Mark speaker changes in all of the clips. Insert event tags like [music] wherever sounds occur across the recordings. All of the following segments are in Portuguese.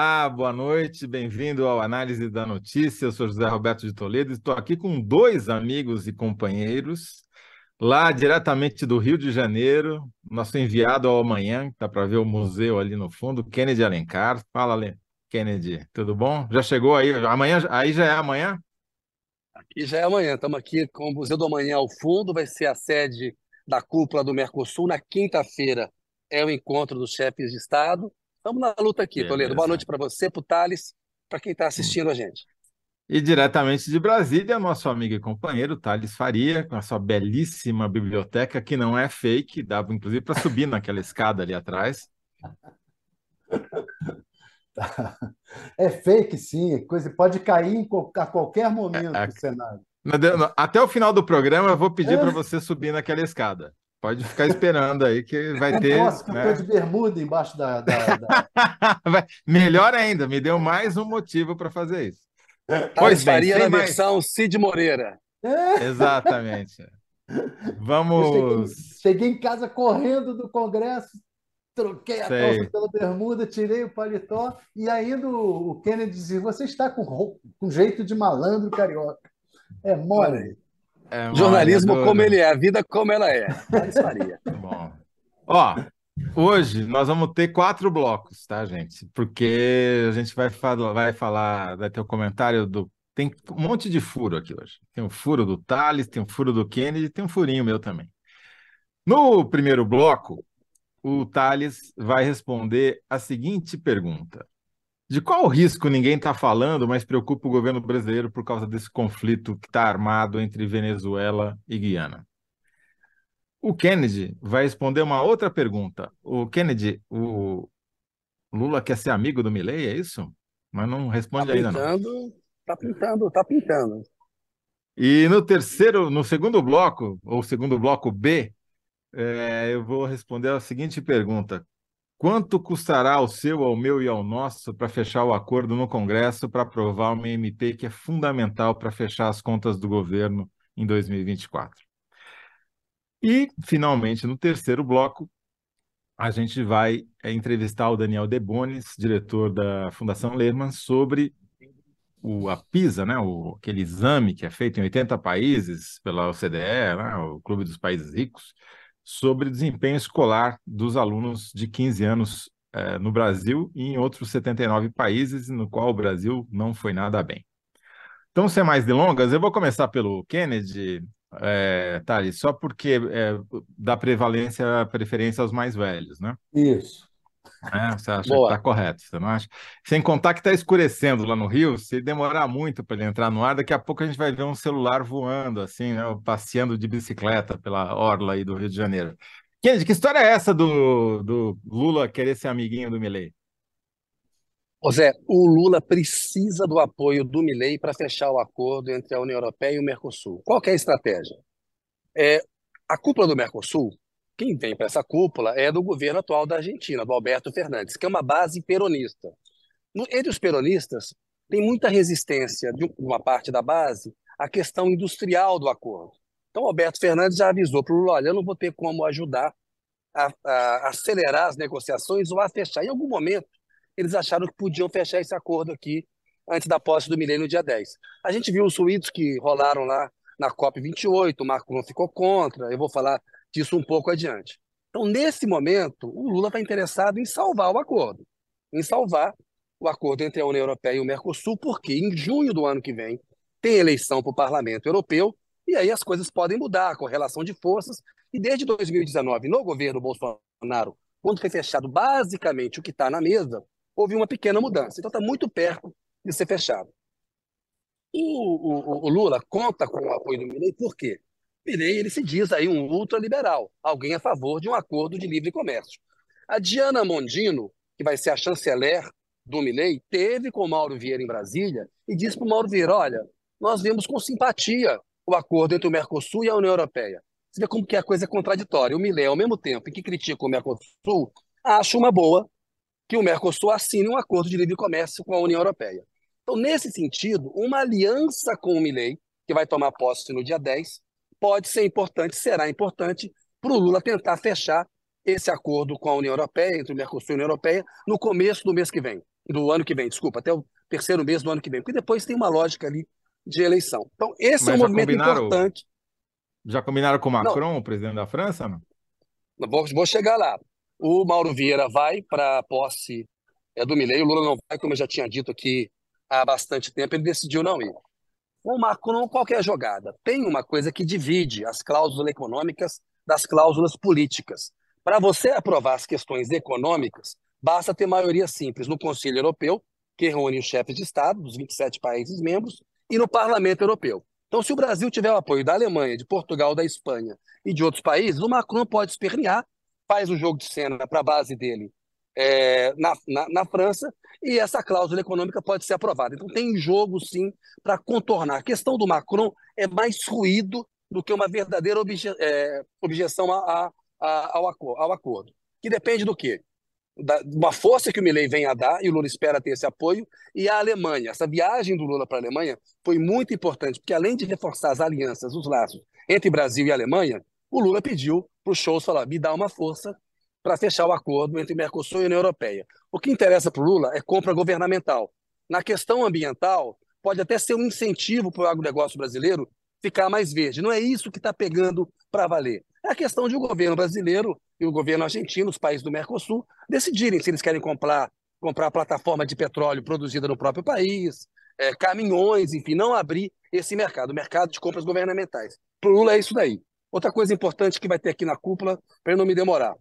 Speaker 1: Olá, boa noite, bem-vindo ao Análise da Notícia. Eu sou José Roberto de Toledo, estou aqui com dois amigos e companheiros, lá diretamente do Rio de Janeiro, nosso enviado ao amanhã, está para ver o museu ali no fundo, Kennedy Alencar. Fala, Kennedy, tudo bom? Já chegou aí? Amanhã, aí já é amanhã?
Speaker 2: Aqui já é amanhã, estamos aqui com o Museu do Amanhã ao fundo, vai ser a sede da cúpula do Mercosul. Na quinta-feira é o encontro dos chefes de Estado Estamos na luta aqui, Beleza. Toledo. Boa noite para você, para o Thales, para quem está assistindo a gente.
Speaker 1: E diretamente de Brasília, nosso amigo e companheiro Thales Faria, com a sua belíssima biblioteca, que não é fake, dá inclusive para subir [laughs] naquela escada ali atrás.
Speaker 3: É fake, sim, coisa pode cair a qualquer momento é, é, cenário.
Speaker 1: Até o final do programa, eu vou pedir é. para você subir naquela escada. Pode ficar esperando aí que vai ter.
Speaker 3: Nossa, que né? eu tô de bermuda embaixo da. da, da... [laughs]
Speaker 1: Melhor ainda, me deu mais um motivo para fazer isso.
Speaker 2: Pois faria na mais... versão Cid Moreira.
Speaker 1: É. Exatamente. Vamos.
Speaker 3: Cheguei, cheguei, em casa correndo do Congresso, troquei a Sei. calça pela bermuda, tirei o paletó e ainda o Kennedy dizia: Você está com, com jeito de malandro carioca. É mole.
Speaker 2: É Jornalismo como ele é, a vida como ela é. [laughs]
Speaker 1: Bom. Ó, hoje nós vamos ter quatro blocos, tá, gente? Porque a gente vai, falar, vai falar, vai ter o comentário do. Tem um monte de furo aqui hoje. Tem um furo do Thales, tem um furo do Kennedy, tem um furinho meu também. No primeiro bloco, o Thales vai responder a seguinte pergunta: de qual risco ninguém está falando, mas preocupa o governo brasileiro por causa desse conflito que está armado entre Venezuela e Guiana? O Kennedy vai responder uma outra pergunta. O Kennedy, o Lula quer ser amigo do Milley, é isso? Mas não responde
Speaker 2: tá
Speaker 1: ainda
Speaker 2: pintando, não. Tá pintando, tá pintando.
Speaker 1: E no terceiro, no segundo bloco, ou segundo bloco B, é, eu vou responder a seguinte pergunta: Quanto custará ao seu, ao meu e ao nosso para fechar o acordo no Congresso para aprovar uma MP que é fundamental para fechar as contas do governo em 2024? E, finalmente, no terceiro bloco, a gente vai é, entrevistar o Daniel Debonis, diretor da Fundação Lerman, sobre o, a PISA, né, o, aquele exame que é feito em 80 países pela OCDE, né, o Clube dos Países Ricos, sobre desempenho escolar dos alunos de 15 anos eh, no Brasil e em outros 79 países, no qual o Brasil não foi nada bem. Então, sem mais delongas, eu vou começar pelo Kennedy, é, Thales, só porque é, dá prevalência, preferência aos mais velhos, né?
Speaker 3: Isso.
Speaker 1: É, você acha Boa. que está correto, você não acha? Sem contar que está escurecendo lá no Rio, se demorar muito para ele entrar no ar, daqui a pouco a gente vai ver um celular voando, assim, né, passeando de bicicleta pela orla aí do Rio de Janeiro. Kennedy, que história é essa do, do Lula querer ser amiguinho do Milley?
Speaker 2: Ô Zé, o Lula precisa do apoio do Milley para fechar o acordo entre a União Europeia e o Mercosul. Qual é a estratégia? É, a cúpula do Mercosul quem vem para essa cúpula é do governo atual da Argentina, do Alberto Fernandes, que é uma base peronista. No, entre os peronistas, tem muita resistência de uma parte da base à questão industrial do acordo. Então, Alberto Fernandes já avisou para o Lula: olha, eu não vou ter como ajudar a, a, acelerar as negociações ou a fechar. Em algum momento, eles acharam que podiam fechar esse acordo aqui antes da posse do milênio, dia 10. A gente viu os suítos que rolaram lá na COP28, o Macron ficou contra, eu vou falar disso um pouco adiante. Então, nesse momento, o Lula está interessado em salvar o acordo, em salvar o acordo entre a União Europeia e o Mercosul, porque em junho do ano que vem tem eleição para o Parlamento Europeu e aí as coisas podem mudar, com relação de forças. E desde 2019, no governo Bolsonaro, quando foi fechado basicamente o que está na mesa, houve uma pequena mudança. Então está muito perto de ser fechado. O, o, o Lula conta com o apoio do Milley, por quê? Pirei, ele se diz aí um ultraliberal, alguém a favor de um acordo de livre comércio. A Diana Mondino, que vai ser a chanceler do Milley, teve com o Mauro Vieira em Brasília e disse para o Mauro Vieira, olha, nós vemos com simpatia o acordo entre o Mercosul e a União Europeia. Você vê como que a coisa é contraditória. O Milley, ao mesmo tempo em que critica o Mercosul, acha uma boa que o Mercosul assine um acordo de livre comércio com a União Europeia. Então, nesse sentido, uma aliança com o Milley, que vai tomar posse no dia 10, pode ser importante, será importante para o Lula tentar fechar esse acordo com a União Europeia, entre o Mercosul e a União Europeia, no começo do mês que vem. do ano que vem, desculpa, até o terceiro mês do ano que vem, porque depois tem uma lógica ali de eleição. Então, esse Mas é um movimento importante.
Speaker 1: Já combinaram com o Macron, não. o presidente da França? Não?
Speaker 2: Vou, vou chegar lá. O Mauro Vieira vai para a posse é, do Milei, o Lula não vai, como eu já tinha dito aqui há bastante tempo, ele decidiu não ir. O Macron, qualquer jogada, tem uma coisa que divide as cláusulas econômicas das cláusulas políticas. Para você aprovar as questões econômicas, basta ter maioria simples no Conselho Europeu, que reúne os chefes de Estado dos 27 países membros, e no Parlamento Europeu. Então, se o Brasil tiver o apoio da Alemanha, de Portugal, da Espanha e de outros países, o Macron pode espernear, faz o jogo de cena para a base dele é, na, na, na, França e essa cláusula econômica pode ser aprovada. Então, tem jogo, sim, para contornar. A questão do Macron é mais ruído do que uma verdadeira obje, é, objeção a, a, ao, ao acordo. Que depende do quê? da, uma força que o Milley vem a dar, e o Lula espera ter esse apoio, e a Alemanha. Essa viagem do Lula para a Alemanha foi muito importante, porque além de reforçar as alianças, os laços entre Brasil e Alemanha, o Lula pediu para o Scholz falar, me dá uma força para fechar o acordo entre Mercosul e União Europeia. O que interessa para o Lula é compra governamental. Na questão ambiental, pode até ser um incentivo para o agronegócio brasileiro ficar mais verde. Não é isso que está pegando para valer. É a questão de o governo brasileiro e o governo argentino, os países do Mercosul, decidirem se eles querem comprar, comprar plataforma de petróleo produzida no próprio país, é, caminhões, enfim, não abrir esse mercado, o mercado de compras governamentais. Para o Lula é isso daí. Outra coisa importante que vai ter aqui na cúpula, para não me demorar,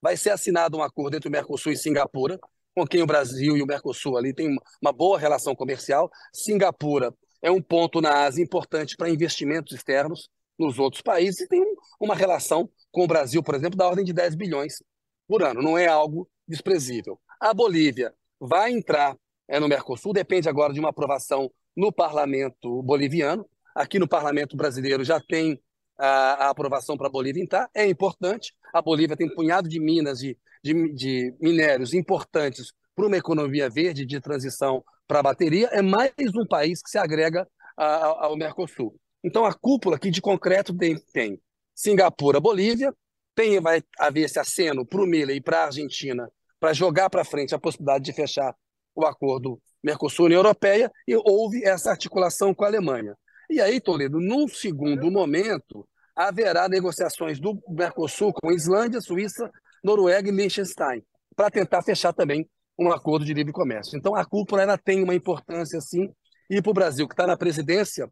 Speaker 2: vai ser assinado um acordo entre o Mercosul e Singapura, com quem o Brasil e o Mercosul ali têm uma boa relação comercial. Singapura é um ponto na Ásia importante para investimentos externos nos outros países e tem uma relação com o Brasil, por exemplo, da ordem de 10 bilhões por ano. Não é algo desprezível. A Bolívia vai entrar é, no Mercosul, depende agora de uma aprovação no parlamento boliviano. Aqui no parlamento brasileiro já tem a, a aprovação para a Bolívia entrar. É importante. A Bolívia tem um punhado de minas, de, de, de minérios importantes para uma economia verde de transição para a bateria. É mais um país que se agrega a, ao Mercosul. Então, a cúpula aqui de concreto tem, tem Singapura, Bolívia, tem, vai haver esse aceno para o Miller e para a Argentina para jogar para frente a possibilidade de fechar o acordo Mercosul-União Europeia e houve essa articulação com a Alemanha. E aí, Toledo, num segundo momento, haverá negociações do Mercosul com Islândia, Suíça, Noruega e Liechtenstein, para tentar fechar também um acordo de livre comércio. Então, a cúpula ela tem uma importância, sim, e para o Brasil, que está na presidência,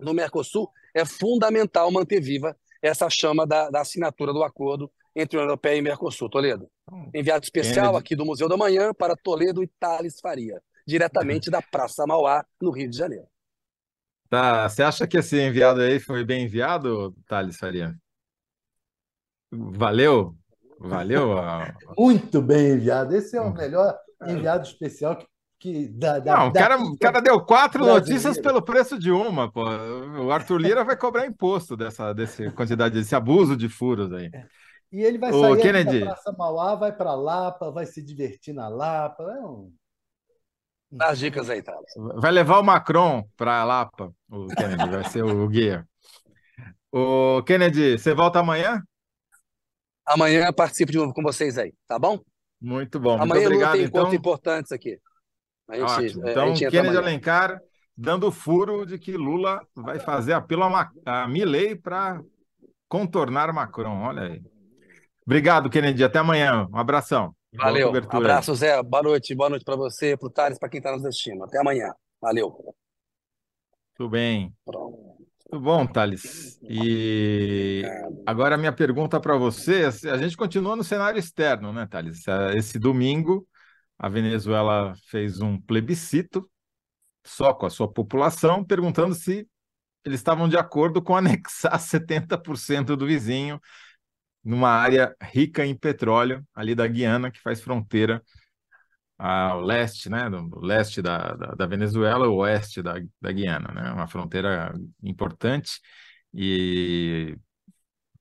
Speaker 2: no Mercosul, é fundamental manter viva essa chama da, da assinatura do acordo entre a União Europeia e Mercosul. Toledo. Hum. Enviado especial aqui do Museu da Manhã para Toledo e Thales Faria, diretamente da Praça Mauá, no Rio de Janeiro.
Speaker 1: Tá, você acha que esse enviado aí foi bem enviado, Thales Faria? Valeu? Valeu?
Speaker 3: Muito bem enviado. Esse é o hum. melhor enviado especial que que
Speaker 1: da, da, não, o cara, o cara deu quatro notícias pelo preço de uma, pô. O Arthur Lira vai cobrar imposto dessa desse quantidade, desse abuso de furos aí. É.
Speaker 3: E ele vai sair Kennedy... da Praça Mauá, vai para Lapa, vai se divertir na Lapa. É um...
Speaker 2: Dá as dicas aí, Thales.
Speaker 1: Vai levar o Macron para Lapa, o Kennedy, vai ser o guia. O Kennedy, você volta amanhã?
Speaker 2: Amanhã participo de novo com vocês aí, tá bom?
Speaker 1: Muito bom.
Speaker 2: Amanhã
Speaker 1: Muito obrigado,
Speaker 2: tem
Speaker 1: então.
Speaker 2: encontros importantes aqui.
Speaker 1: Gente, então, Kennedy Alencar dando furo de que Lula vai fazer apelo a, a Milley para contornar Macron. Olha aí. Obrigado, Kennedy. Até amanhã. Um abração.
Speaker 2: Valeu. Abraço, Zé. Boa noite. Boa noite para você, para o Thales, para quem está nos assistindo. Até amanhã. Valeu.
Speaker 1: Tudo bem. Pronto. Tudo bom, Thales. E agora a minha pergunta para você, a gente continua no cenário externo, né, Thales? Esse domingo a Venezuela fez um plebiscito só com a sua população, perguntando se eles estavam de acordo com anexar [laughs] 70% do vizinho numa área rica em petróleo, ali da Guiana, que faz fronteira ao leste, né, do leste da, da, da Venezuela, o oeste da, da Guiana, né, uma fronteira importante e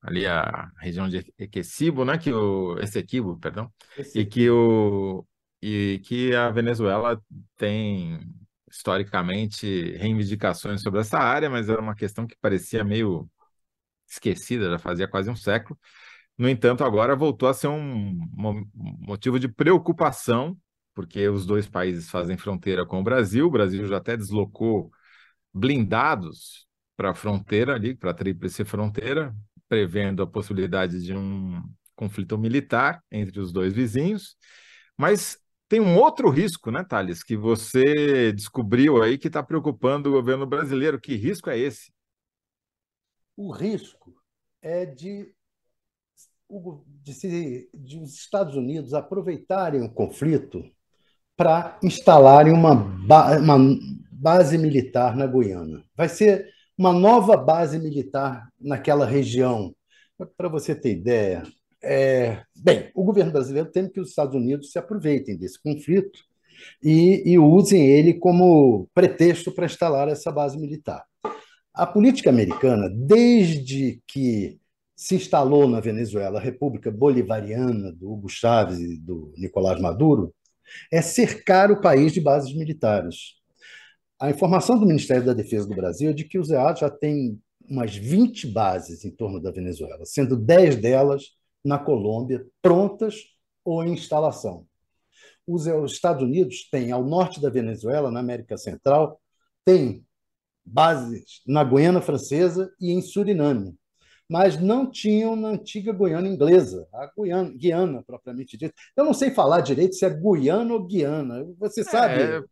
Speaker 1: ali a região de Equecibo, né, que o Essequibo, perdão, e que o e que a Venezuela tem historicamente reivindicações sobre essa área, mas era uma questão que parecia meio esquecida, já fazia quase um século. No entanto, agora voltou a ser um motivo de preocupação porque os dois países fazem fronteira com o Brasil. O Brasil já até deslocou blindados para a fronteira ali, para a tríplice fronteira, prevendo a possibilidade de um conflito militar entre os dois vizinhos. Mas tem um outro risco, né, Thales, que você descobriu aí que está preocupando o governo brasileiro. Que risco é esse?
Speaker 3: O risco é de, de, se, de os Estados Unidos aproveitarem o conflito para instalarem uma, ba uma base militar na Guiana. Vai ser uma nova base militar naquela região. Para você ter ideia, é, bem, o governo brasileiro teme que os Estados Unidos se aproveitem desse conflito e, e usem ele como pretexto para instalar essa base militar. A política americana, desde que se instalou na Venezuela a República Bolivariana do Hugo Chávez e do Nicolás Maduro, é cercar o país de bases militares. A informação do Ministério da Defesa do Brasil é de que o ZEA já tem umas 20 bases em torno da Venezuela, sendo 10 delas na Colômbia, prontas ou em instalação. Os Estados Unidos têm, ao norte da Venezuela, na América Central, tem bases na Guiana Francesa e em Suriname mas não tinham na antiga Guiana inglesa, a Guiana, Guiana propriamente dita. Eu não sei falar direito se é Guiana ou Guiana. Você sabe? É,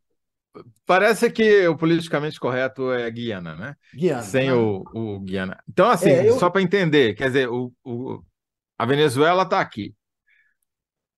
Speaker 1: parece que o politicamente correto é Guiana, né?
Speaker 3: Guiana.
Speaker 1: Sem né? o, o Guiana. Então, assim, é, eu... só para entender, quer dizer, o, o a Venezuela está aqui.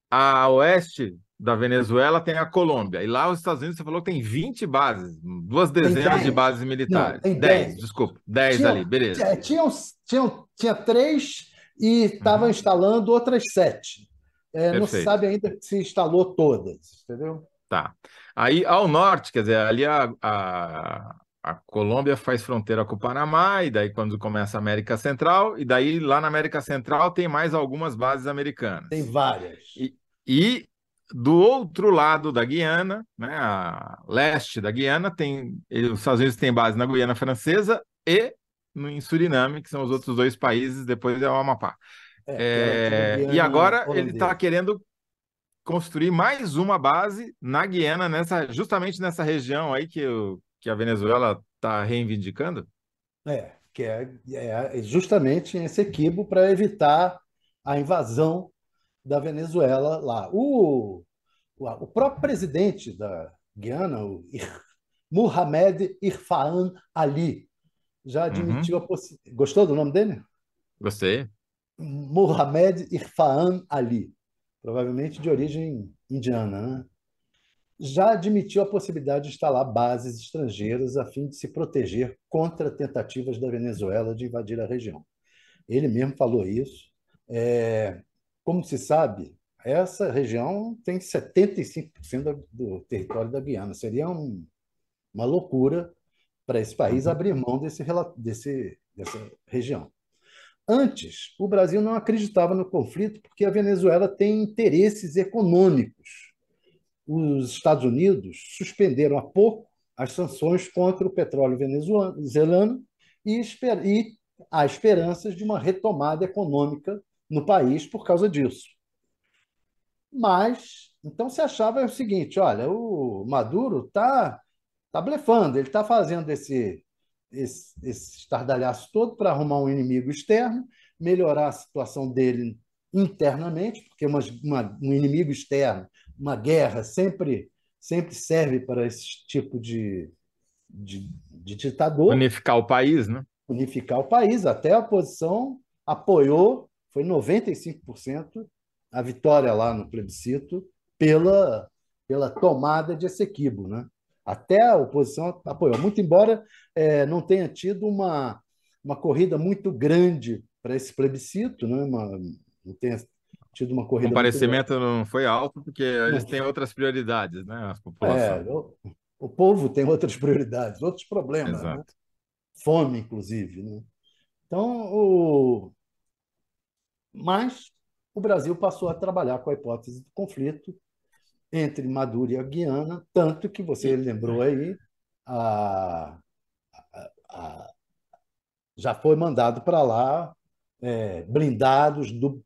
Speaker 1: A oeste da Venezuela tem a Colômbia. E lá os Estados Unidos, você falou que tem 20 bases, duas dezenas de bases militares. Não, tem 10, 10, desculpa, 10 tinha, ali, beleza.
Speaker 3: É, tinha, tinha, tinha três e estava uhum. instalando outras sete. É, não se sabe ainda se instalou todas, entendeu?
Speaker 1: Tá. Aí ao norte, quer dizer, ali a, a, a Colômbia faz fronteira com o Panamá, e daí quando começa a América Central, e daí lá na América Central tem mais algumas bases americanas.
Speaker 3: Tem várias.
Speaker 1: E, e do outro lado da Guiana, né, a leste da Guiana, tem os Estados Unidos têm base na Guiana Francesa e no, em Suriname, que são os outros dois países, depois é o Amapá. É, é, e agora ele está querendo construir mais uma base na Guiana, nessa, justamente nessa região aí que, o, que a Venezuela está reivindicando?
Speaker 3: É, que é, é justamente esse equibo para evitar a invasão da Venezuela lá. O, o, próprio presidente da Guiana, o Mohamed Irfan Ali, já uhum. admitiu uhum. a possibilidade. Gostou do nome dele?
Speaker 1: Gostei.
Speaker 3: Mohamed Irfan Ali, provavelmente de origem indiana, né? já admitiu a possibilidade de instalar bases estrangeiras a fim de se proteger contra tentativas da Venezuela de invadir a região. Ele mesmo falou isso. É, como se sabe, essa região tem 75% do território da Guiana. Seria um, uma loucura para esse país uhum. abrir mão desse, desse, dessa região. Antes, o Brasil não acreditava no conflito porque a Venezuela tem interesses econômicos. Os Estados Unidos suspenderam há pouco as sanções contra o petróleo venezuelano e, e há esperanças de uma retomada econômica no país por causa disso. Mas, então se achava o seguinte: olha, o Maduro está tá blefando, ele está fazendo esse, esse, esse estardalhaço todo para arrumar um inimigo externo, melhorar a situação dele internamente, porque uma, uma, um inimigo externo, uma guerra, sempre, sempre serve para esse tipo de, de, de ditador.
Speaker 1: Unificar o país, né?
Speaker 3: Unificar o país. Até a oposição apoiou foi 95% a vitória lá no plebiscito pela, pela tomada de Essequibo. Né? Até a oposição apoiou, muito embora é, não tenha tido uma, uma corrida muito grande para esse plebiscito, né? uma, não tenha tido uma corrida.
Speaker 1: O comparecimento não foi alto porque eles têm outras prioridades, né? As populações.
Speaker 3: É, o, o, povo tem outras prioridades, outros problemas. Né? Fome, inclusive. Né? Então, o, mas o Brasil passou a trabalhar com a hipótese do conflito entre Maduro e a Guiana, tanto que você lembrou aí, a, a, a, já foi mandado para lá é, blindados do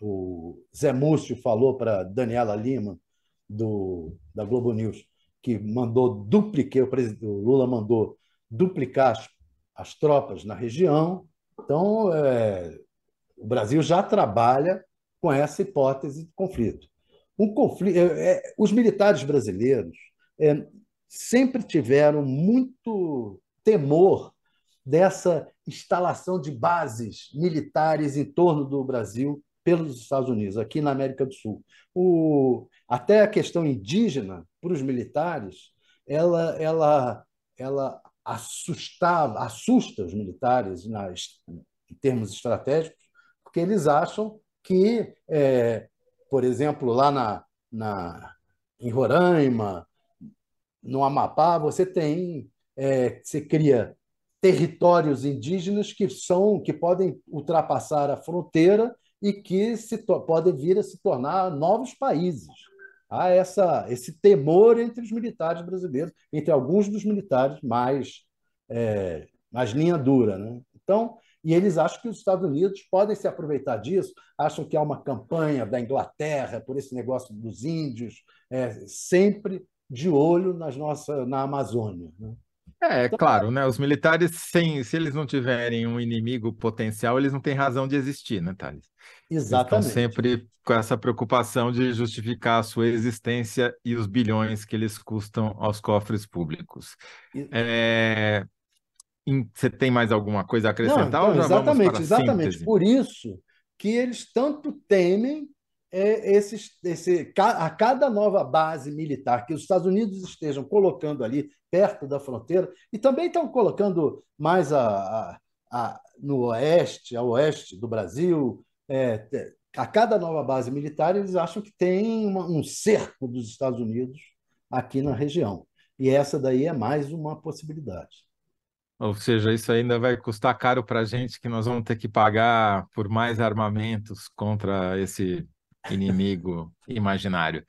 Speaker 3: o Zé Múcio falou para Daniela Lima do, da Globo News, que mandou duplicar, o, presidente, Lula mandou duplicar as, as tropas na região. Então, é, o Brasil já trabalha com essa hipótese de conflito. Um conflito é, é, os militares brasileiros é, sempre tiveram muito temor dessa instalação de bases militares em torno do Brasil pelos Estados Unidos, aqui na América do Sul. O, até a questão indígena, para os militares, ela, ela, ela assustava, assusta os militares em termos estratégicos, porque eles acham que, é, por exemplo, lá na, na, em Roraima, no Amapá, você tem, é, você cria territórios indígenas que são que podem ultrapassar a fronteira e que se podem vir a se tornar novos países. Há essa, esse temor entre os militares brasileiros, entre alguns dos militares mais, é, mais linha dura. Né? Então, e eles acham que os Estados Unidos podem se aproveitar disso, acham que há uma campanha da Inglaterra por esse negócio dos índios, é, sempre de olho nas nossas, na Amazônia. Né?
Speaker 1: É, então, claro, né? Os militares, sem, se eles não tiverem um inimigo potencial, eles não têm razão de existir, né, Thales?
Speaker 3: Exatamente.
Speaker 1: estão sempre com essa preocupação de justificar a sua existência e os bilhões que eles custam aos cofres públicos. É... Você tem mais alguma coisa a acrescentar?
Speaker 3: Não, então, exatamente, exatamente. Por isso que eles tanto temem é, esse, esse, a cada nova base militar que os Estados Unidos estejam colocando ali perto da fronteira, e também estão colocando mais a, a, a no oeste, a oeste do Brasil, é, a cada nova base militar, eles acham que tem uma, um cerco dos Estados Unidos aqui na região. E essa daí é mais uma possibilidade.
Speaker 1: Ou seja, isso ainda vai custar caro para a gente, que nós vamos ter que pagar por mais armamentos contra esse inimigo imaginário.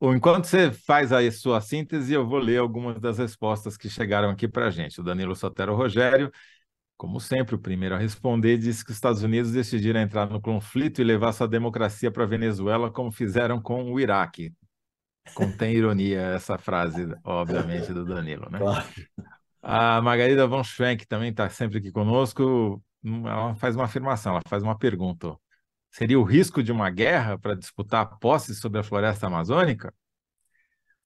Speaker 1: Enquanto você faz aí sua síntese, eu vou ler algumas das respostas que chegaram aqui para a gente. O Danilo Sotero Rogério, como sempre, o primeiro a responder, disse que os Estados Unidos decidiram entrar no conflito e levar sua democracia para a Venezuela, como fizeram com o Iraque. Contém ironia essa frase, obviamente, do Danilo, né? Claro. A Margarida von Schwenk também está sempre aqui conosco. Ela faz uma afirmação, ela faz uma pergunta. Seria o risco de uma guerra para disputar posse sobre a floresta amazônica?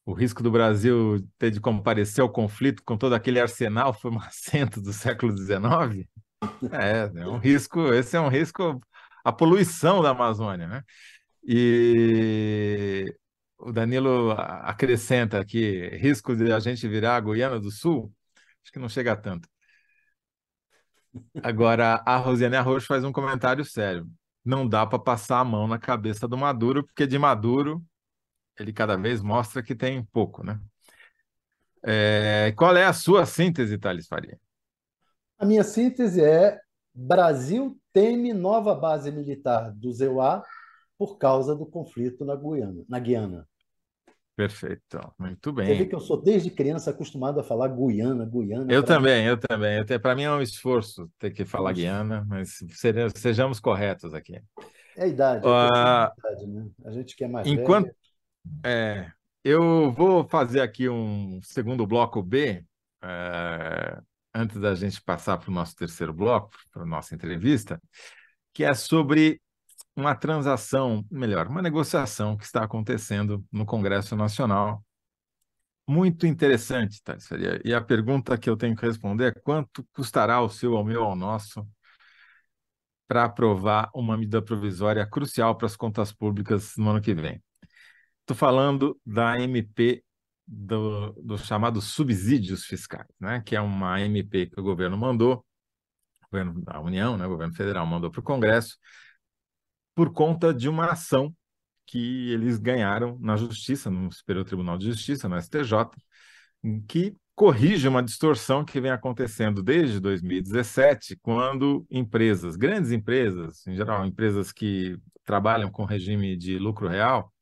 Speaker 1: O risco do Brasil ter de comparecer ao conflito com todo aquele arsenal [laughs] formacento do século XIX? É, é um risco, esse é um risco, a poluição da Amazônia, né? E o Danilo acrescenta aqui, risco de a gente virar a Guiana do Sul? Acho que não chega a tanto. Agora, a Rosiane Arroxo faz um comentário sério não dá para passar a mão na cabeça do Maduro, porque de Maduro ele cada vez mostra que tem pouco, né? É, qual é a sua síntese, Thales Faria?
Speaker 3: A minha síntese é: Brasil teme nova base militar do ZEUA por causa do conflito na Guiana. Na Guiana.
Speaker 1: Perfeito, muito bem.
Speaker 3: Você vê que eu sou desde criança acostumado a falar Guiana, Guiana.
Speaker 1: Eu também, mim. eu também. Para mim é um esforço ter que falar Guiana, mas sejamos corretos aqui.
Speaker 3: É a idade, uh, a, idade né? a gente quer mais
Speaker 1: enquanto. É, eu vou fazer aqui um segundo bloco B, é, antes da gente passar para o nosso terceiro bloco, para a nossa entrevista, que é sobre uma transação, melhor, uma negociação que está acontecendo no Congresso Nacional. Muito interessante, tá? E a pergunta que eu tenho que responder é quanto custará o seu, ao meu, ao nosso, para aprovar uma medida provisória crucial para as contas públicas no ano que vem. Estou falando da MP do, do chamado subsídios fiscais, né? que é uma MP que o governo mandou, governo da União, né? o governo federal mandou para o Congresso, por conta de uma ação que eles ganharam na Justiça, no Superior Tribunal de Justiça, no STJ, que corrige uma distorção que vem acontecendo desde 2017, quando empresas, grandes empresas, em geral empresas que trabalham com regime de lucro real,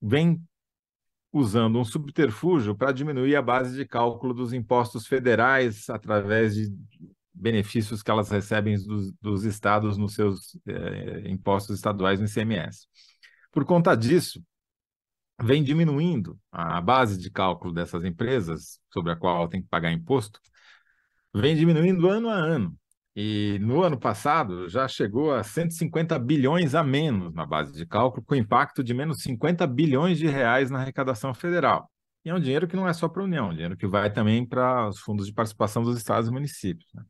Speaker 1: vêm usando um subterfúgio para diminuir a base de cálculo dos impostos federais através de benefícios que elas recebem dos, dos estados nos seus é, impostos estaduais no ICMS. Por conta disso, vem diminuindo a base de cálculo dessas empresas, sobre a qual tem que pagar imposto, vem diminuindo ano a ano. E no ano passado já chegou a 150 bilhões a menos na base de cálculo, com impacto de menos 50 bilhões de reais na arrecadação federal. E é um dinheiro que não é só para a União, é um dinheiro que vai também para os fundos de participação dos estados e municípios. Né?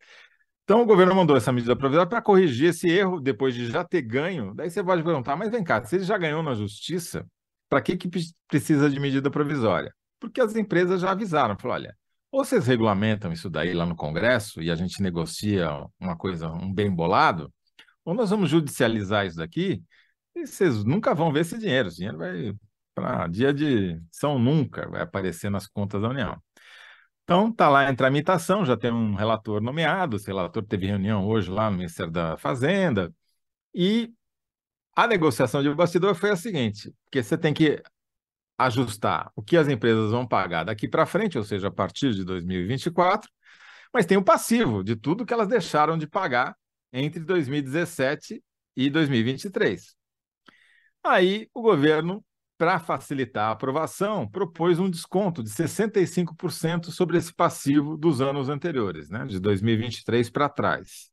Speaker 1: Então, o governo mandou essa medida provisória para corrigir esse erro depois de já ter ganho. Daí você pode perguntar, mas vem cá, se ele já ganhou na justiça, para que, que precisa de medida provisória? Porque as empresas já avisaram, falaram, olha, ou vocês regulamentam isso daí lá no Congresso e a gente negocia uma coisa, um bem bolado, ou nós vamos judicializar isso daqui e vocês nunca vão ver esse dinheiro. Esse dinheiro vai para dia de São Nunca, vai aparecer nas contas da União. Então, está lá em tramitação, já tem um relator nomeado, esse relator teve reunião hoje lá no Ministério da Fazenda, e a negociação de bastidor foi a seguinte, porque você tem que ajustar o que as empresas vão pagar daqui para frente, ou seja, a partir de 2024, mas tem o passivo de tudo que elas deixaram de pagar entre 2017 e 2023. Aí o governo, para facilitar a aprovação, propôs um desconto de 65% sobre esse passivo dos anos anteriores, né, de 2023 para trás,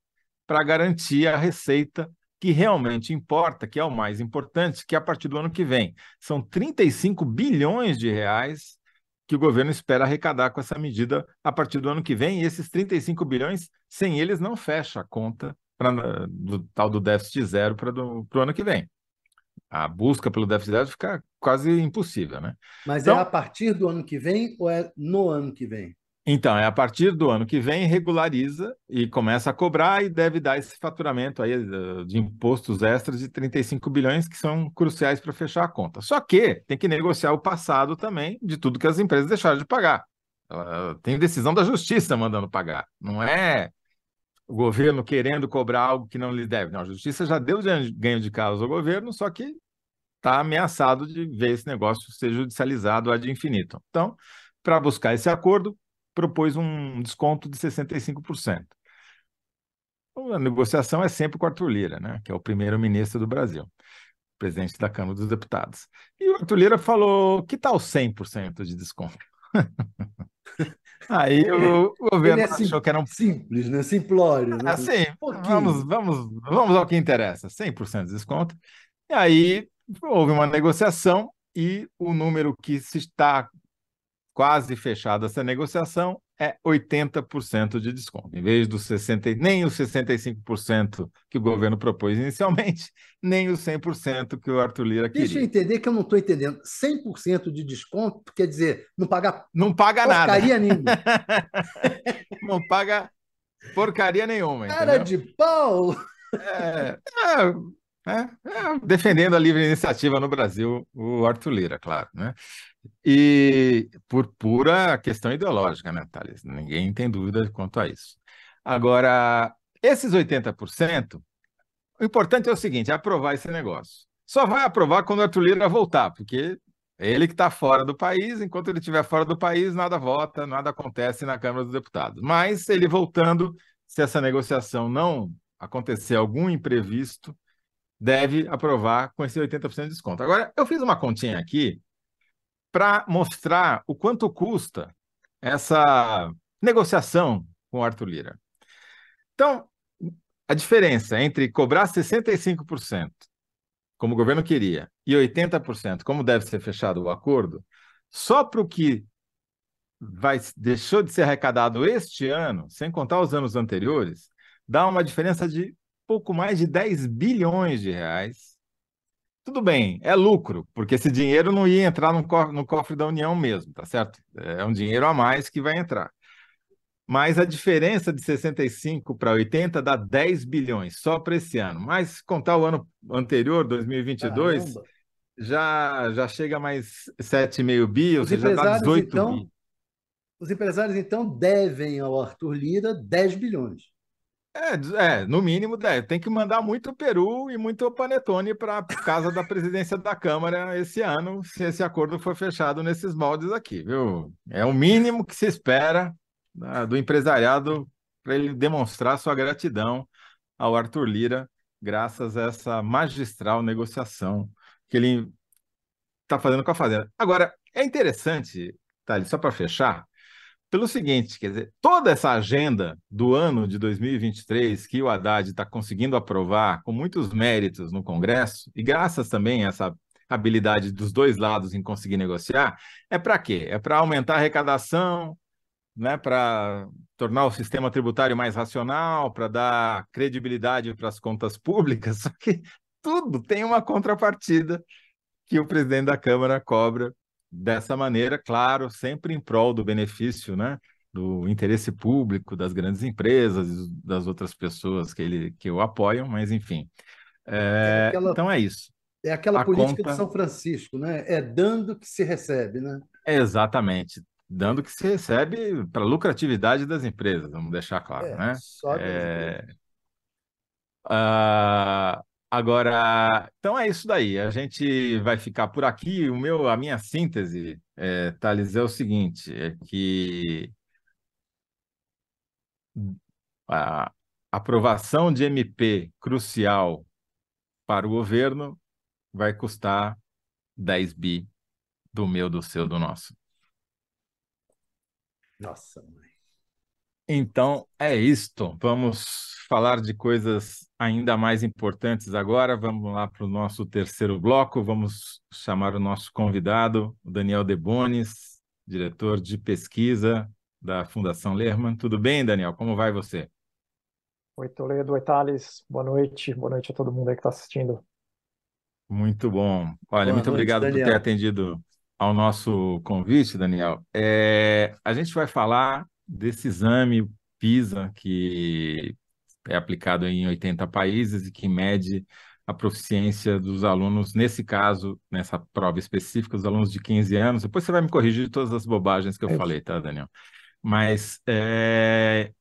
Speaker 1: para garantir a receita que realmente importa, que é o mais importante, que é a partir do ano que vem. São 35 bilhões de reais que o governo espera arrecadar com essa medida a partir do ano que vem, e esses 35 bilhões, sem eles, não fecha a conta pra, do tal do déficit zero para o ano que vem. A busca pelo déficit zero fica quase impossível, né?
Speaker 3: Mas é então, é a partir do ano que vem ou é no ano que vem?
Speaker 1: Então, é a partir do ano que vem, regulariza e começa a cobrar e deve dar esse faturamento aí eh, de impostos extras de 35 bilhões, que são cruciais para fechar a conta. Só que tem que negociar o passado também de tudo que as empresas deixaram de pagar. Tem decisão da justiça mandando pagar. Não é o governo querendo cobrar algo que não lhe deve. Não, a justiça já deu ganho de causa ao governo, só que está ameaçado de ver esse negócio ser judicializado ad infinito. Então, para buscar esse acordo, propôs um desconto de 65%. Então, a negociação é sempre com o Arthur Lira, né, que é o primeiro-ministro do Brasil, presidente da Câmara dos Deputados. E o Arthur Lira falou: que tal 100% de desconto? [laughs] Aí o, o governo é achou que era um...
Speaker 3: simples, né? Simplório. Né?
Speaker 1: Assim, um vamos, vamos, vamos ao que interessa: 100% de desconto. E aí houve uma negociação e o número que se está quase fechada essa negociação, é 80% de desconto. Em vez dos 60, nem os 65% que o governo propôs inicialmente, [laughs] nem os 100% que o Arthur Lira queria.
Speaker 3: Deixa eu entender que eu não estou entendendo. 100% de desconto quer dizer não pagar
Speaker 1: não paga porcaria
Speaker 3: nada. nenhuma. [laughs]
Speaker 1: não paga porcaria nenhuma.
Speaker 3: Cara entendeu? de pau!
Speaker 1: É, é, é, é, defendendo a livre iniciativa no Brasil, o Arthur Lira, claro. Né? E por pura questão ideológica, né, Thales? Ninguém tem dúvida quanto a isso. Agora, esses 80%, o importante é o seguinte: é aprovar esse negócio. Só vai aprovar quando o Arthur Lira voltar, porque ele que está fora do país, enquanto ele estiver fora do país, nada vota, nada acontece na Câmara dos Deputados. Mas ele voltando, se essa negociação não acontecer algum imprevisto, deve aprovar com esse 80% de desconto. Agora, eu fiz uma continha aqui para mostrar o quanto custa essa negociação com o Arthur Lira. Então, a diferença entre cobrar 65%, como o governo queria, e 80%, como deve ser fechado o acordo, só para o que vai, deixou de ser arrecadado este ano, sem contar os anos anteriores, dá uma diferença de pouco mais de 10 bilhões de reais tudo bem, é lucro, porque esse dinheiro não ia entrar no cofre, no cofre da União mesmo, tá certo? É um dinheiro a mais que vai entrar. Mas a diferença de 65 para 80 dá 10 bilhões só para esse ano. Mas contar o ano anterior, 2022, já, já chega a mais 7,5 bi, ou seja, dá 18
Speaker 3: então,
Speaker 1: bi.
Speaker 3: Os empresários, então, devem ao Arthur Lira 10 bilhões.
Speaker 1: É, é, no mínimo deve. Tem que mandar muito peru e muito panetone para casa da presidência da Câmara esse ano, se esse acordo for fechado nesses moldes aqui, viu? É o mínimo que se espera né, do empresariado para ele demonstrar sua gratidão ao Arthur Lira, graças a essa magistral negociação que ele está fazendo com a Fazenda. Agora, é interessante, Thales, só para fechar, pelo seguinte, quer dizer, toda essa agenda do ano de 2023 que o Haddad está conseguindo aprovar com muitos méritos no Congresso, e graças também a essa habilidade dos dois lados em conseguir negociar, é para quê? É para aumentar a arrecadação, né, para tornar o sistema tributário mais racional, para dar credibilidade para as contas públicas, [laughs] só que tudo tem uma contrapartida que o presidente da Câmara cobra dessa maneira, claro, sempre em prol do benefício, né, do interesse público das grandes empresas das outras pessoas que ele que o apoiam, mas enfim. É, é aquela, então é isso.
Speaker 3: É aquela a política conta... de São Francisco, né? É dando que se recebe, né?
Speaker 1: Exatamente dando que se recebe para a lucratividade das empresas, vamos deixar claro, é, né? Só é... Uh, agora, então é isso daí. A gente vai ficar por aqui. O meu, a minha síntese, é, Thales, é o seguinte: é que a aprovação de MP crucial para o governo vai custar 10 bi do meu, do seu, do nosso.
Speaker 3: Nossa, mãe.
Speaker 1: Então é isto. Vamos falar de coisas ainda mais importantes agora. Vamos lá para o nosso terceiro bloco. Vamos chamar o nosso convidado, o Daniel Debones, diretor de pesquisa da Fundação Lerman. Tudo bem, Daniel? Como vai você?
Speaker 4: Oi, Toledo. Oi, Thales. Boa noite. Boa noite a todo mundo aí que está assistindo.
Speaker 1: Muito bom. Olha, Boa muito noite, obrigado Daniel. por ter atendido ao nosso convite, Daniel, é, a gente vai falar desse exame PISA que é aplicado em 80 países e que mede a proficiência dos alunos, nesse caso, nessa prova específica, os alunos de 15 anos. Depois você vai me corrigir de todas as bobagens que eu é falei, tá, Daniel? Mas é,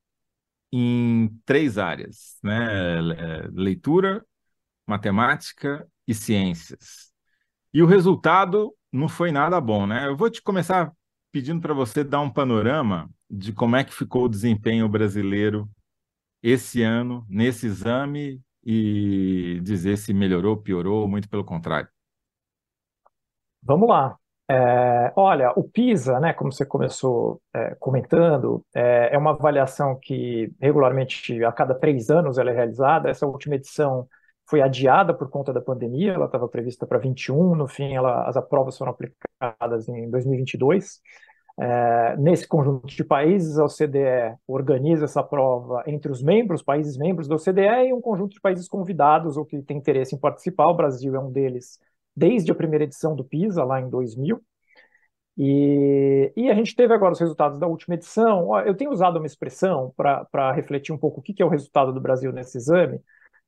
Speaker 1: em três áreas, né? É, leitura, matemática e ciências. E o resultado não foi nada bom, né? Eu vou te começar pedindo para você dar um panorama de como é que ficou o desempenho brasileiro esse ano nesse exame e dizer se melhorou, piorou, muito pelo contrário.
Speaker 4: Vamos lá. É, olha, o PISA, né, como você começou é, comentando, é, é, uma avaliação que regularmente, a cada três anos, ela é realizada. Essa última edição foi adiada por conta da pandemia, ela estava prevista para 21, no fim ela, as provas foram aplicadas em 2022. É, nesse conjunto de países, a OCDE organiza essa prova entre os membros, países membros da OCDE e um conjunto de países convidados ou que tem interesse em participar. O Brasil é um deles desde a primeira edição do PISA, lá em 2000. E, e a gente teve agora os resultados da última edição. Eu tenho usado uma expressão para refletir um pouco o que, que é o resultado do Brasil nesse exame,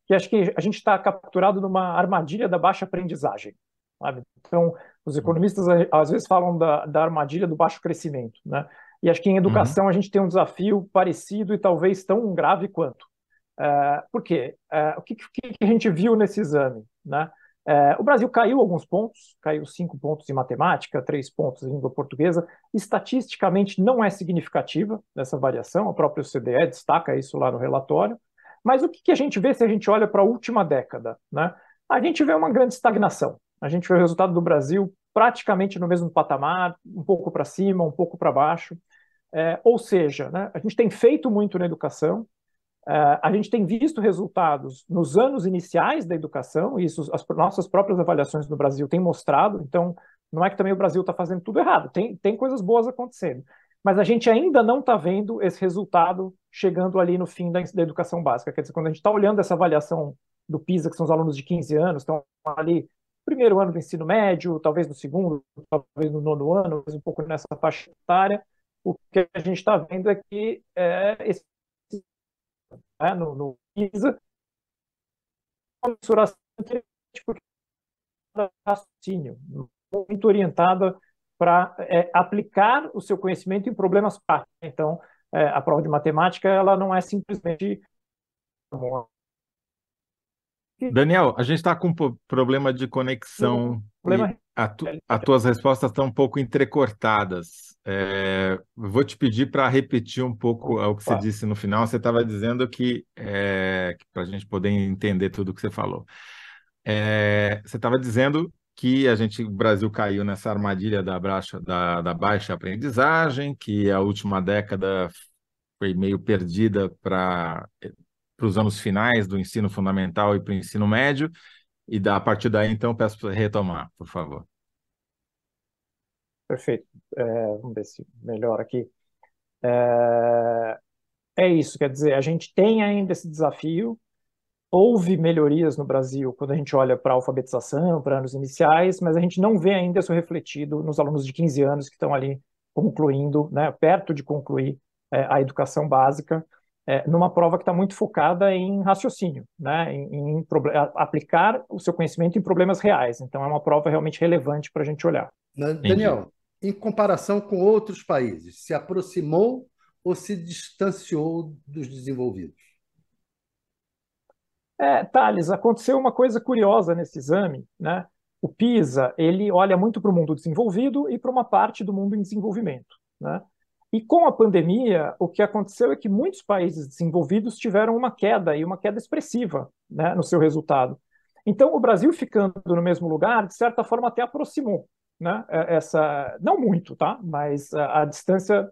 Speaker 4: que acho que a gente está capturado numa armadilha da baixa aprendizagem. Sabe? Então, os economistas às vezes falam da, da armadilha do baixo crescimento, né? E acho que em educação uhum. a gente tem um desafio parecido e talvez tão grave quanto. Uh, por quê? Uh, o que, que, a gente viu nesse exame? Né? Uh, o Brasil caiu alguns pontos, caiu cinco pontos em matemática, três pontos em língua portuguesa. Estatisticamente não é significativa essa variação, a própria OCDE destaca isso lá no relatório. Mas o que, que a gente vê se a gente olha para a última década? Né? A gente vê uma grande estagnação. A gente vê o resultado do Brasil praticamente no mesmo patamar, um pouco para cima, um pouco para baixo. É, ou seja, né, a gente tem feito muito na educação, é, a gente tem visto resultados nos anos iniciais da educação, e isso as nossas próprias avaliações no Brasil têm mostrado, então não é que também o Brasil está fazendo tudo errado, tem, tem coisas boas acontecendo mas a gente ainda não está vendo esse resultado chegando ali no fim da, da educação básica. Quer dizer, quando a gente está olhando essa avaliação do PISA, que são os alunos de 15 anos, estão ali primeiro ano do ensino médio, talvez no segundo, talvez no nono ano, um pouco nessa faixa etária, o que a gente está vendo é que é, esse, é, no, no PISA, uma mensuração raciocínio, muito orientada para é, aplicar o seu conhecimento em problemas práticos. Então, é, a prova de matemática ela não é simplesmente
Speaker 1: Daniel, a gente está com um problema de conexão. Problema... Tu, as tuas respostas estão um pouco entrecortadas. É, vou te pedir para repetir um pouco o que você disse no final. Você estava dizendo que, é, para a gente poder entender tudo o que você falou. É, você estava dizendo que a gente, o Brasil caiu nessa armadilha da, baixa, da, da baixa aprendizagem, que a última década foi meio perdida para os anos finais do ensino fundamental e para o ensino médio, e da, a partir daí, então, peço para retomar, por favor.
Speaker 4: Perfeito. É, vamos ver se melhor aqui. É, é isso, quer dizer, a gente tem ainda esse desafio houve melhorias no Brasil quando a gente olha para a alfabetização, para anos iniciais, mas a gente não vê ainda isso refletido nos alunos de 15 anos que estão ali concluindo, né, perto de concluir é, a educação básica, é, numa prova que está muito focada em raciocínio, né, em, em aplicar o seu conhecimento em problemas reais. Então, é uma prova realmente relevante para a gente olhar.
Speaker 3: Daniel, em comparação com outros países, se aproximou ou se distanciou dos desenvolvidos?
Speaker 4: É, Thales, aconteceu uma coisa curiosa nesse exame, né? O PISA, ele olha muito para o mundo desenvolvido e para uma parte do mundo em desenvolvimento, né? E com a pandemia, o que aconteceu é que muitos países desenvolvidos tiveram uma queda, e uma queda expressiva, né, no seu resultado. Então, o Brasil ficando no mesmo lugar, de certa forma, até aproximou, né, é, essa, não muito, tá, mas a, a distância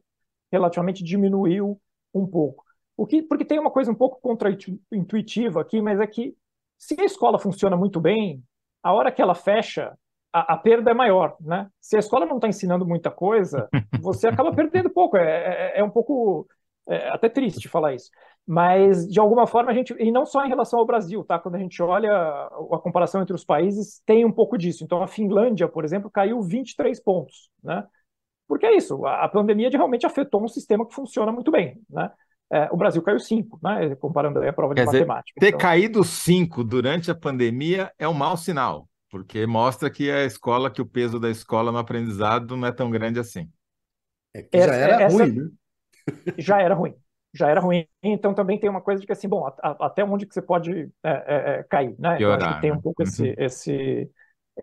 Speaker 4: relativamente diminuiu um pouco. O que, porque tem uma coisa um pouco contra-intuitiva aqui, mas é que se a escola funciona muito bem, a hora que ela fecha, a, a perda é maior, né? Se a escola não está ensinando muita coisa, [laughs] você acaba perdendo pouco. É, é, é um pouco é até triste falar isso. Mas, de alguma forma, a gente, e não só em relação ao Brasil, tá? Quando a gente olha a comparação entre os países, tem um pouco disso. Então, a Finlândia, por exemplo, caiu 23 pontos, né? Porque é isso, a, a pandemia realmente afetou um sistema que funciona muito bem, né? É, o Brasil caiu 5, né? comparando aí a prova
Speaker 1: Quer
Speaker 4: de dizer, matemática.
Speaker 1: Ter então... caído 5 durante a pandemia é um mau sinal, porque mostra que a escola, que o peso da escola no aprendizado não é tão grande assim.
Speaker 3: É que já era essa... ruim, né? [laughs]
Speaker 4: Já era ruim. Já era ruim. Então também tem uma coisa de que assim, bom, a, até onde que você pode é, é, é cair, né? Piorar, acho que tem um né? pouco esse, uhum. esse,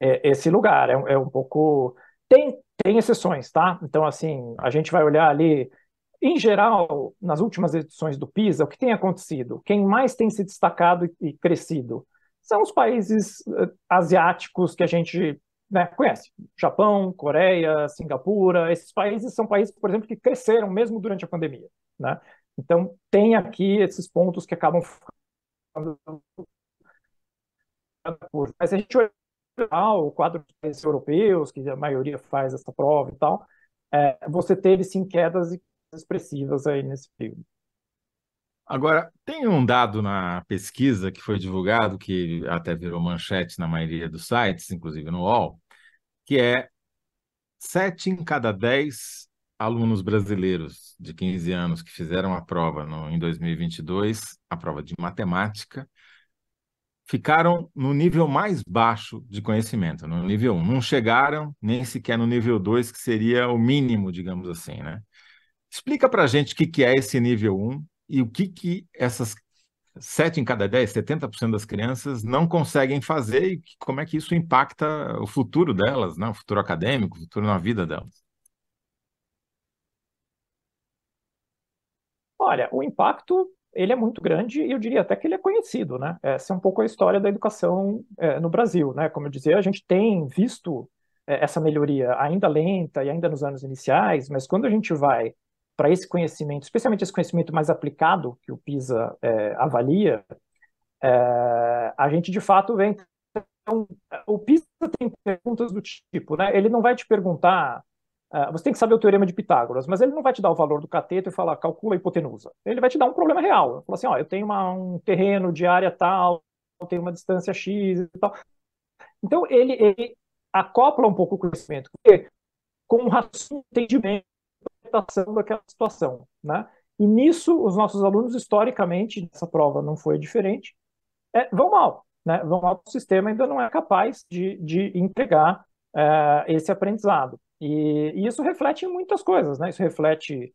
Speaker 4: é, esse lugar. É, um pouco. Tem, tem exceções, tá? Então, assim, a gente vai olhar ali em geral, nas últimas edições do PISA, o que tem acontecido? Quem mais tem se destacado e crescido são os países uh, asiáticos que a gente né, conhece. Japão, Coreia, Singapura, esses países são países, por exemplo, que cresceram mesmo durante a pandemia. Né? Então, tem aqui esses pontos que acabam ficando. Mas a gente olha o quadro dos países europeus, que a maioria faz essa prova e tal, é, você teve sim quedas expressivas aí nesse período.
Speaker 1: Agora, tem um dado na pesquisa que foi divulgado, que até virou manchete na maioria dos sites, inclusive no UOL, que é sete em cada dez alunos brasileiros de 15 anos que fizeram a prova no, em 2022, a prova de matemática, ficaram no nível mais baixo de conhecimento, no nível 1. Não chegaram nem sequer no nível 2, que seria o mínimo, digamos assim, né? Explica para a gente o que, que é esse nível 1 e o que, que essas 7 em cada 10, 70% das crianças não conseguem fazer e como é que isso impacta o futuro delas, né? o futuro acadêmico, o futuro na vida delas.
Speaker 4: Olha, o impacto ele é muito grande e eu diria até que ele é conhecido, né? Essa é um pouco a história da educação é, no Brasil, né? Como eu dizia, a gente tem visto é, essa melhoria ainda lenta e ainda nos anos iniciais, mas quando a gente vai para esse conhecimento, especialmente esse conhecimento mais aplicado que o PISA é, avalia, é, a gente de fato vem. Então, o PISA tem perguntas do tipo, né? Ele não vai te perguntar. Uh, você tem que saber o teorema de Pitágoras, mas ele não vai te dar o valor do cateto e falar calcula a hipotenusa. Ele vai te dar um problema real. Fala assim: ó, eu tenho uma, um terreno de área tal, tenho uma distância X e tal. Então, ele, ele acopla um pouco o conhecimento, porque com um raciocínio entendimento interpretação daquela situação, né? E nisso, os nossos alunos, historicamente, essa prova não foi diferente, é, vão mal, né? Vão mal, o sistema ainda não é capaz de, de entregar é, esse aprendizado. E, e, isso reflete em muitas coisas, né? Isso reflete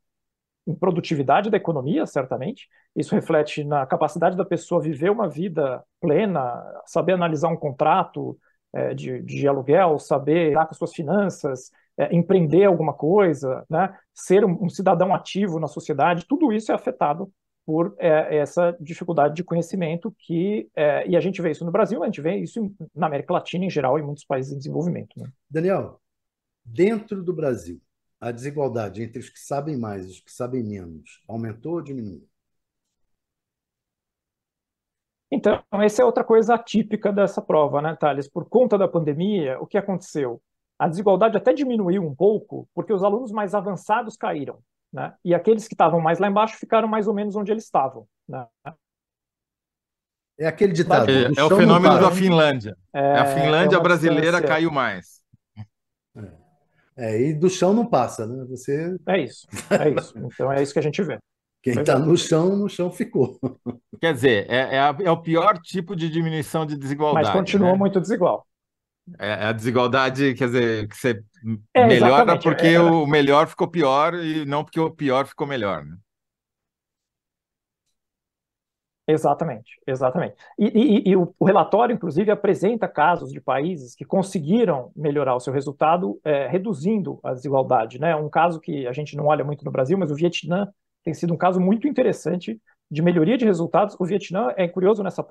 Speaker 4: em produtividade da economia, certamente. Isso reflete na capacidade da pessoa viver uma vida plena, saber analisar um contrato é, de, de aluguel, saber lidar com as suas finanças, é, empreender alguma coisa, né, ser um, um, cidadão ativo na sociedade, tudo isso é afetado por é, essa dificuldade de conhecimento que, é, e a gente vê isso no Brasil, a gente vê isso na América Latina em geral e em muitos países em desenvolvimento. Né?
Speaker 3: Daniel, dentro do Brasil, a desigualdade entre os que sabem mais e os que sabem menos aumentou ou diminuiu?
Speaker 4: Então, essa é outra coisa atípica dessa prova, né, Thales? Por conta da pandemia, o que aconteceu? A desigualdade até diminuiu um pouco, porque os alunos mais avançados caíram, né? E aqueles que estavam mais lá embaixo ficaram mais ou menos onde eles estavam, né?
Speaker 3: É aquele ditado.
Speaker 1: É, é o fenômeno da Finlândia. É, a Finlândia é brasileira distância... caiu mais.
Speaker 3: É. é. e do chão não passa, né? Você...
Speaker 4: É isso, é isso. Então é isso que a gente vê.
Speaker 3: Quem está no chão, no chão ficou.
Speaker 1: Quer dizer, é, é, a, é, o pior tipo de diminuição de desigualdade.
Speaker 4: Mas continua
Speaker 1: né?
Speaker 4: muito desigual.
Speaker 1: É, é a desigualdade, quer dizer, que você é, melhora porque é, o melhor ficou pior e não porque o pior ficou melhor. Né?
Speaker 4: Exatamente, exatamente. E, e, e o, relatório, inclusive, apresenta casos de países que conseguiram melhorar o seu resultado é, reduzindo a desigualdade. Né? Um caso que a gente não olha muito no Brasil, mas o Vietnã tem sido um caso muito interessante de melhoria de resultados. O Vietnã é curioso nessa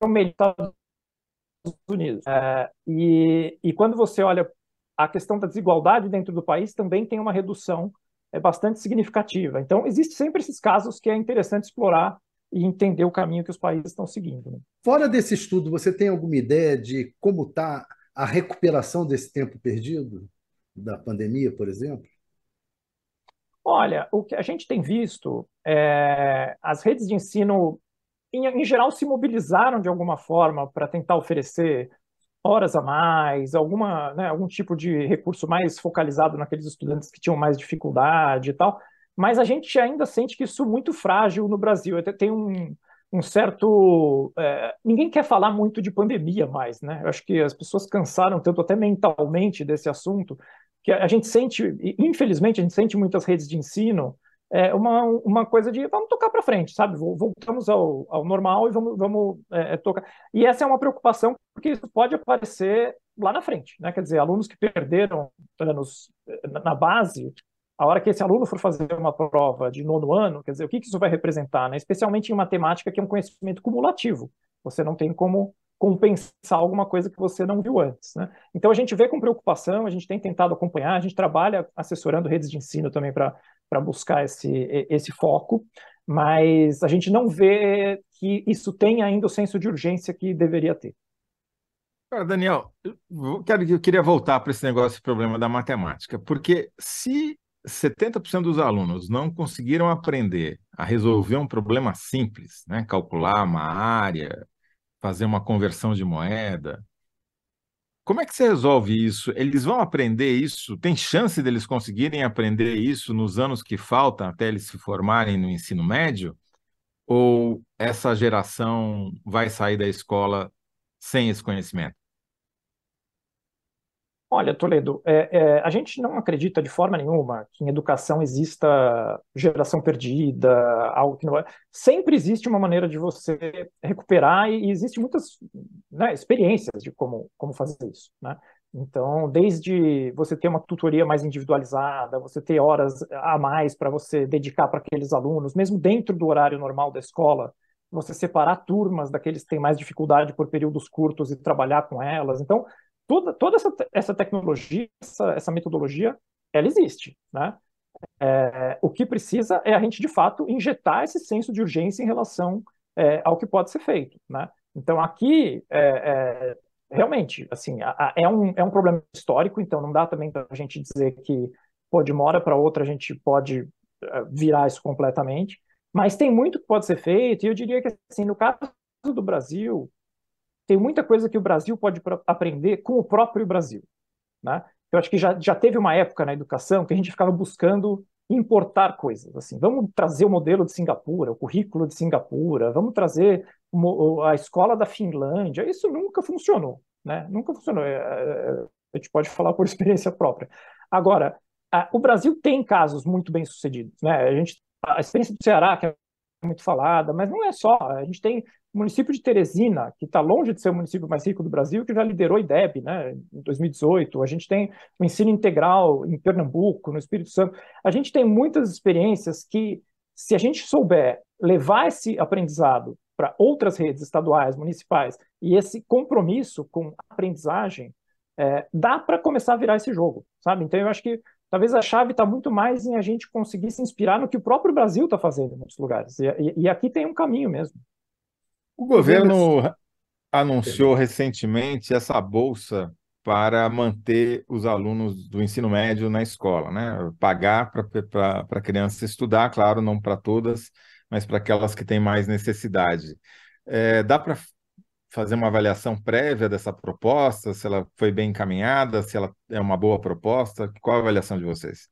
Speaker 4: é o melhor Unidos. É, e, e quando você olha a questão da desigualdade dentro do país, também tem uma redução é bastante significativa. Então, existe sempre esses casos que é interessante explorar e entender o caminho que os países estão seguindo. Né?
Speaker 3: Fora desse estudo, você tem alguma ideia de como está a recuperação desse tempo perdido da pandemia, por exemplo?
Speaker 4: Olha, o que a gente tem visto, é, as redes de ensino, em, em geral, se mobilizaram de alguma forma para tentar oferecer horas a mais, alguma, né, algum tipo de recurso mais focalizado naqueles estudantes que tinham mais dificuldade e tal, mas a gente ainda sente que isso é muito frágil no Brasil. Até tem um, um certo. É, ninguém quer falar muito de pandemia mais, né? Eu acho que as pessoas cansaram tanto, até mentalmente, desse assunto, que a gente sente, infelizmente, a gente sente muitas redes de ensino é, uma, uma coisa de vamos tocar para frente, sabe? Voltamos ao, ao normal e vamos, vamos é, é, tocar. E essa é uma preocupação, porque isso pode aparecer lá na frente, né? Quer dizer, alunos que perderam anos na base, a hora que esse aluno for fazer uma prova de nono ano, quer dizer, o que, que isso vai representar, né? Especialmente em matemática, que é um conhecimento cumulativo. Você não tem como compensar alguma coisa que você não viu antes. Né? Então a gente vê com preocupação, a gente tem tentado acompanhar, a gente trabalha assessorando redes de ensino também para buscar esse, esse foco, mas a gente não vê que isso tem ainda o senso de urgência que deveria ter.
Speaker 1: Daniel, eu, quero, eu queria voltar para esse negócio, esse problema da matemática, porque se 70% dos alunos não conseguiram aprender a resolver um problema simples, né? calcular uma área, fazer uma conversão de moeda. Como é que você resolve isso? Eles vão aprender isso? Tem chance deles conseguirem aprender isso nos anos que faltam até eles se formarem no ensino médio? Ou essa geração vai sair da escola sem esse conhecimento?
Speaker 4: Olha, Toledo, é, é, a gente não acredita de forma nenhuma que em educação exista geração perdida, algo que não é. Sempre existe uma maneira de você recuperar e, e existe muitas né, experiências de como, como fazer isso, né? Então, desde você ter uma tutoria mais individualizada, você ter horas a mais para você dedicar para aqueles alunos, mesmo dentro do horário normal da escola, você separar turmas daqueles que têm mais dificuldade por períodos curtos e trabalhar com elas. Então, toda, toda essa, essa tecnologia, essa, essa metodologia, ela existe, né? É, o que precisa é a gente, de fato, injetar esse senso de urgência em relação é, ao que pode ser feito, né? Então, aqui, é, é realmente, assim, a, a, é, um, é um problema histórico, então não dá também para a gente dizer que, pô, de uma hora para outra a gente pode é, virar isso completamente, mas tem muito que pode ser feito, e eu diria que, assim, no caso do Brasil, tem muita coisa que o Brasil pode aprender com o próprio Brasil. Né? Eu acho que já, já teve uma época na educação que a gente ficava buscando importar coisas. Assim, vamos trazer o modelo de Singapura, o currículo de Singapura, vamos trazer a escola da Finlândia. Isso nunca funcionou. Né? Nunca funcionou. É, é, a gente pode falar por [laughs] experiência própria. Agora, a, o Brasil tem casos muito bem sucedidos. Né? A, gente, a experiência do Ceará, que é muito falada, mas não é só. A gente tem o município de Teresina, que está longe de ser o município mais rico do Brasil, que já liderou a IDEB né, em 2018. A gente tem o ensino integral em Pernambuco, no Espírito Santo. A gente tem muitas experiências que Se a gente souber levar esse aprendizado para outras redes estaduais, municipais, e esse compromisso com aprendizagem, é, dá para começar a virar esse jogo, sabe? Então, eu acho que talvez a chave está muito mais em a gente conseguir se inspirar no que o próprio Brasil está fazendo em muitos lugares. E, e, e, aqui tem um caminho mesmo.
Speaker 1: O governo anunciou recentemente essa bolsa para manter os alunos do ensino médio na escola, né? Pagar para a criança estudar, claro, não para todas, mas para aquelas que têm mais necessidade. É, dá para fazer uma avaliação prévia dessa proposta, se ela foi bem encaminhada, se ela é uma boa proposta? Qual a avaliação de vocês?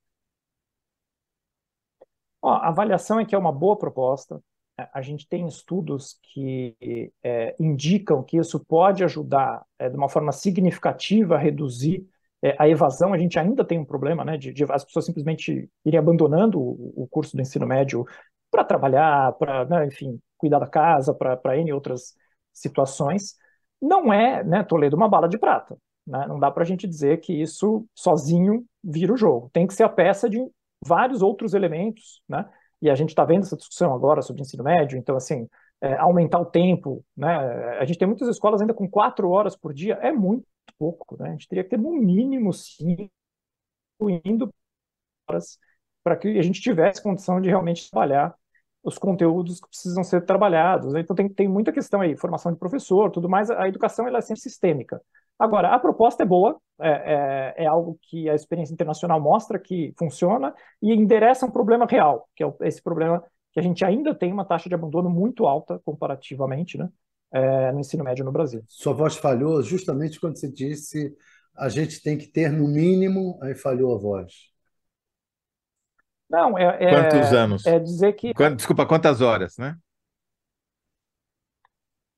Speaker 4: Ó, a avaliação é que é uma boa proposta. É, a gente tem estudos que é, indicam que isso pode ajudar é, de uma forma significativa a reduzir é, a evasão. A gente ainda tem um problema, né, de, de as pessoas simplesmente irem abandonando o, o curso do ensino médio para trabalhar, para, né, enfim, cuidar da casa, para N outras situações. Não é, né, Toledo, uma bala de prata. Né? Não dá para a gente dizer que isso sozinho vira o jogo. Tem que ser a peça de vários outros elementos, né? E a gente está vendo essa discussão agora sobre ensino médio, então, assim, é, aumentar o tempo, né? A gente tem muitas escolas ainda com quatro horas por dia, é muito pouco, né? A gente teria que ter no mínimo cinco indo horas para que a gente tivesse condição de realmente trabalhar os conteúdos que precisam ser trabalhados. Né? Então tem, tem muita questão aí, formação de professor, tudo mais. A educação ela é sempre sistêmica. Agora, a proposta é boa, é, é, é, algo que a experiência internacional mostra que funciona e endereça um problema real, que é esse problema que a gente ainda tem uma taxa de abandono muito alta comparativamente, né, é, no ensino médio no Brasil.
Speaker 3: Sua voz falhou justamente quando você disse a gente tem que ter no mínimo, aí falhou a voz.
Speaker 4: Não, é, é
Speaker 1: quantos anos?
Speaker 4: É dizer que
Speaker 1: desculpa, quantas horas, né?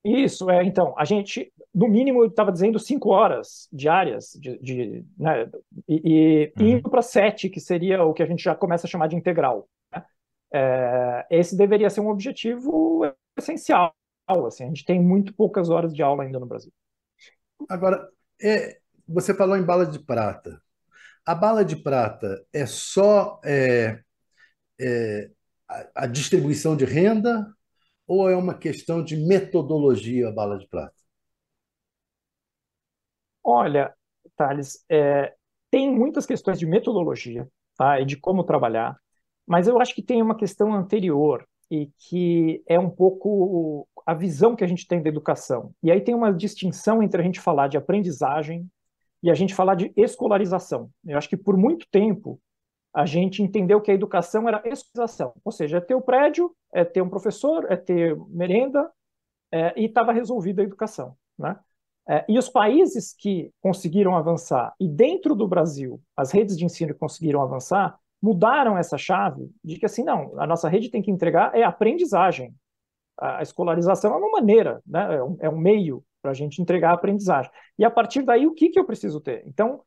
Speaker 4: Isso, é, então, a gente, no mínimo, estava dizendo cinco horas diárias, de, de né, e, e uhum. indo para sete, que seria o que a gente já começa a chamar de integral. Né? É, esse deveria ser um objetivo essencial. Assim, a gente tem muito poucas horas de aula ainda no Brasil.
Speaker 3: Agora, é, você falou em bala de prata. A bala de prata é só é, é, a, a distribuição de renda ou é uma questão de metodologia a bala de prata?
Speaker 4: Olha, Thales, é, tem muitas questões de metodologia tá, e de como trabalhar, mas eu acho que tem uma questão anterior e que é um pouco a visão que a gente tem da educação. E aí tem uma distinção entre a gente falar de aprendizagem e a gente falar de escolarização. Eu acho que por muito tempo a gente entendeu que a educação era escolarização, ou seja, é ter o prédio, é ter um professor, é ter merenda, é, e estava resolvida a educação. Né? É, e os países que conseguiram avançar, e dentro do Brasil, as redes de ensino que conseguiram avançar, mudaram essa chave de que assim, não, a nossa rede tem que entregar é aprendizagem. A escolarização é uma maneira, né? é, um, é um meio para a gente entregar a aprendizagem. E a partir daí, o que, que eu preciso ter? Então,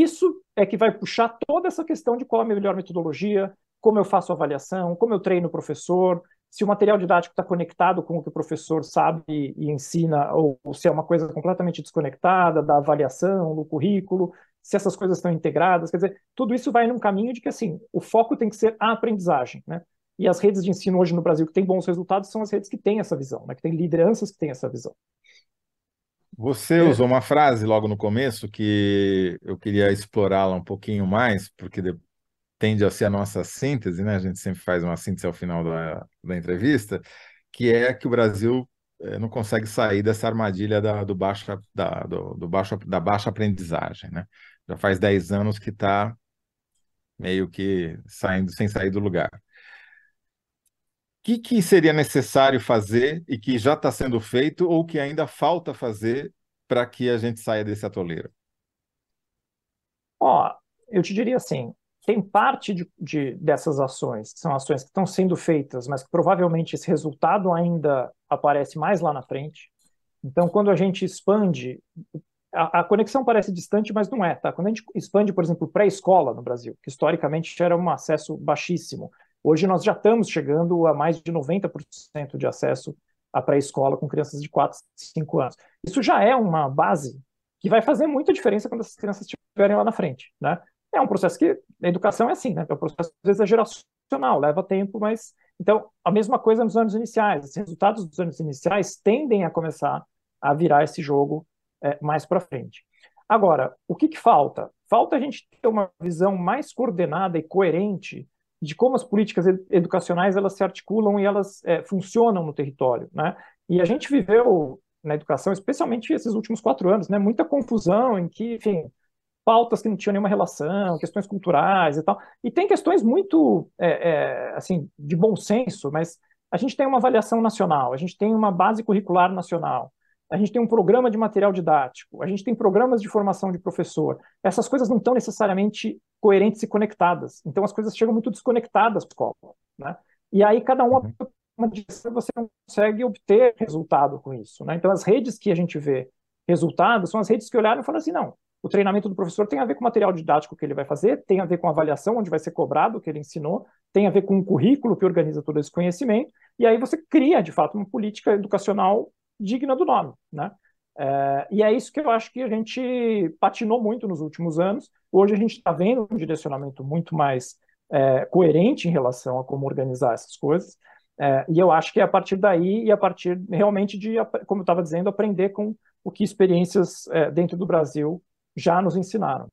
Speaker 4: isso é que vai puxar toda essa questão de qual é a melhor metodologia, como eu faço avaliação, como eu treino o professor, se o material didático está conectado com o que o professor sabe e, ensina, ou, ou, se é uma coisa completamente desconectada da avaliação, do currículo, se essas coisas estão integradas, quer dizer, tudo isso vai num caminho de que, assim, o foco tem que ser a aprendizagem, né? E as redes de ensino hoje no Brasil que têm bons resultados são as redes que têm essa visão, né? que têm lideranças que têm essa visão.
Speaker 1: Você é. usou uma frase logo no começo que eu queria explorá-la um pouquinho mais, porque tende a ser a nossa síntese, né? A gente sempre faz uma síntese ao final da, da entrevista, que é que o Brasil é, não consegue sair dessa armadilha da, do baixa, da, do, do baixo, da baixa aprendizagem, né? Já faz 10 anos que está meio que saindo sem sair do lugar que, que seria necessário fazer e que já está sendo feito ou que ainda falta fazer para que a gente saia desse atoleiro?
Speaker 4: Ó, eu te diria assim, tem parte de, de, dessas ações, que são ações que estão sendo feitas, mas que provavelmente esse resultado ainda aparece mais lá na frente. Então, quando a gente expande, a, a conexão parece distante, mas não é, tá? Quando a gente expande, por exemplo, pré-escola no Brasil, que historicamente era um acesso baixíssimo, Hoje nós já estamos chegando a mais de 90% de acesso à pré-escola com crianças de 4, 5 anos. Isso já é uma base que vai fazer muita diferença quando essas crianças estiverem lá na frente, né? É um processo que a educação é assim, né? É um processo às vezes é geracional, leva tempo, mas Então, a mesma coisa nos anos iniciais. Os resultados dos anos iniciais tendem a começar a virar esse jogo é, mais para frente. Agora, o que, que falta? Falta a gente ter uma visão mais coordenada e coerente de como as políticas educacionais elas se articulam e elas é, funcionam no território, né? E a gente viveu na educação, especialmente esses últimos quatro anos, né, muita confusão em que, enfim, pautas que não tinham nenhuma relação, questões culturais e tal. E tem questões muito, é, é, assim, de bom senso, mas a gente tem uma avaliação nacional, a gente tem uma base curricular nacional, a gente tem um programa de material didático, a gente tem programas de formação de professor. Essas coisas não estão necessariamente coerentes e conectadas. Então as coisas chegam muito desconectadas para escola, né? E aí cada um uhum. uma direção você não consegue obter resultado com isso, né? Então as redes que a gente vê resultados são as redes que olharam e falaram assim, não, o treinamento do professor tem a ver com o material didático que ele vai fazer, tem a ver com a avaliação onde vai ser cobrado o que ele ensinou, tem a ver com o currículo que organiza todo esse conhecimento, e aí você cria, de fato, uma política educacional digna do nome, né? É, e é isso que eu acho que a gente patinou muito nos últimos anos. Hoje a gente está vendo um direcionamento muito mais é, coerente em relação a como organizar essas coisas. É, e eu acho que é a partir daí e a partir realmente de, como eu estava dizendo, aprender com o que experiências é, dentro do Brasil já nos ensinaram.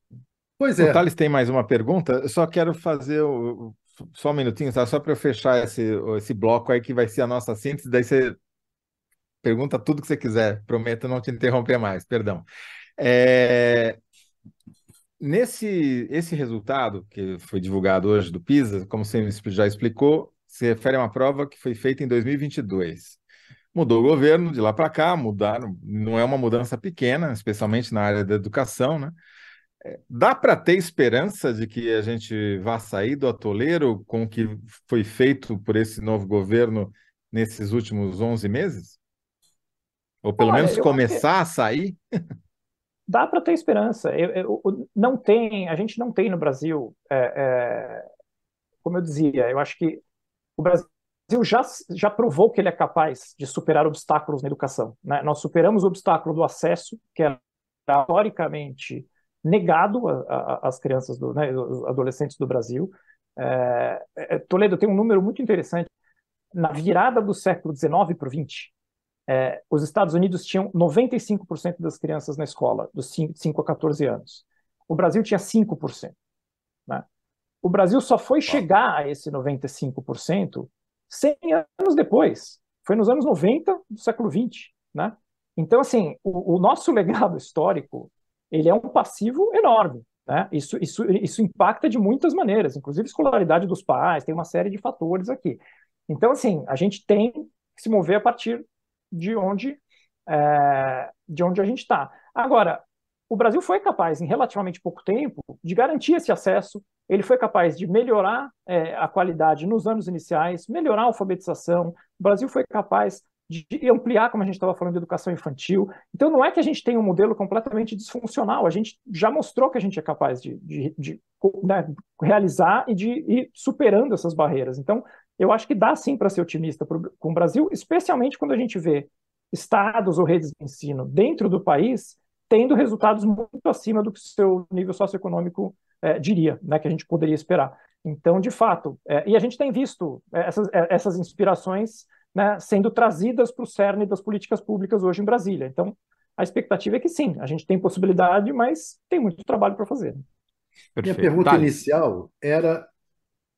Speaker 1: Pois é. O Thales tem mais uma pergunta. Eu só quero fazer o, só um minutinho, tá? só para eu fechar esse, esse bloco aí que vai ser a nossa síntese, daí você pergunta tudo que você quiser, prometo não te interromper mais, perdão. É, nesse esse resultado que foi divulgado hoje do PISA, como você já explicou, se refere a uma prova que foi feita em 2022. Mudou o governo de lá para cá, mudaram, não é uma mudança pequena, especialmente na área da educação, né? É, dá para ter esperança de que a gente vá sair do atoleiro com o que foi feito por esse novo governo nesses últimos 11 meses? Ou pelo Olha, menos começar a sair? [laughs]
Speaker 4: Dá para ter esperança. Eu, eu, não tem, a gente não tem no Brasil, é, é, como eu dizia, eu acho que o Brasil já, já provou que ele é capaz de superar obstáculos na educação. Né? Nós superamos o obstáculo do acesso, que era historicamente negado às crianças, do, né, os adolescentes do Brasil. É, é Toledo tem um número muito interessante. Na virada do século XIX para o XX, é, os Estados Unidos tinham 95% das crianças na escola, dos 5, 5 a 14 anos. O Brasil tinha 5%. Né? O Brasil só foi chegar a esse 95% 100 anos depois. Foi nos anos 90 do século 20, né? Então, assim, o, o nosso legado histórico, ele é um passivo enorme, né? Isso, isso, isso impacta de muitas maneiras, inclusive escolaridade dos pais, tem uma série de fatores aqui. Então, assim, a gente tem que se mover a partir de onde, é, de onde a gente está. Agora, o Brasil foi capaz, em relativamente pouco tempo, de garantir esse acesso ele foi capaz de melhorar é, a qualidade nos anos iniciais, melhorar a alfabetização. O Brasil foi capaz de ampliar, como a gente estava falando, de educação infantil. Então, não é que a gente tem um modelo completamente disfuncional, a gente já mostrou que a gente é capaz de, de, de né, realizar e de ir superando essas barreiras. Então, eu acho que dá sim para ser otimista pro, com o Brasil, especialmente quando a gente vê estados ou redes de ensino dentro do país tendo resultados muito acima do que o seu nível socioeconômico é, diria, né, que a gente poderia esperar. Então, de fato, é, e a gente tem visto é, essas, é, essas inspirações né, sendo trazidas para o cerne das políticas públicas hoje em Brasília. Então, a expectativa é que sim, a gente tem possibilidade, mas tem muito trabalho para fazer.
Speaker 3: Perfeito. Minha pergunta inicial era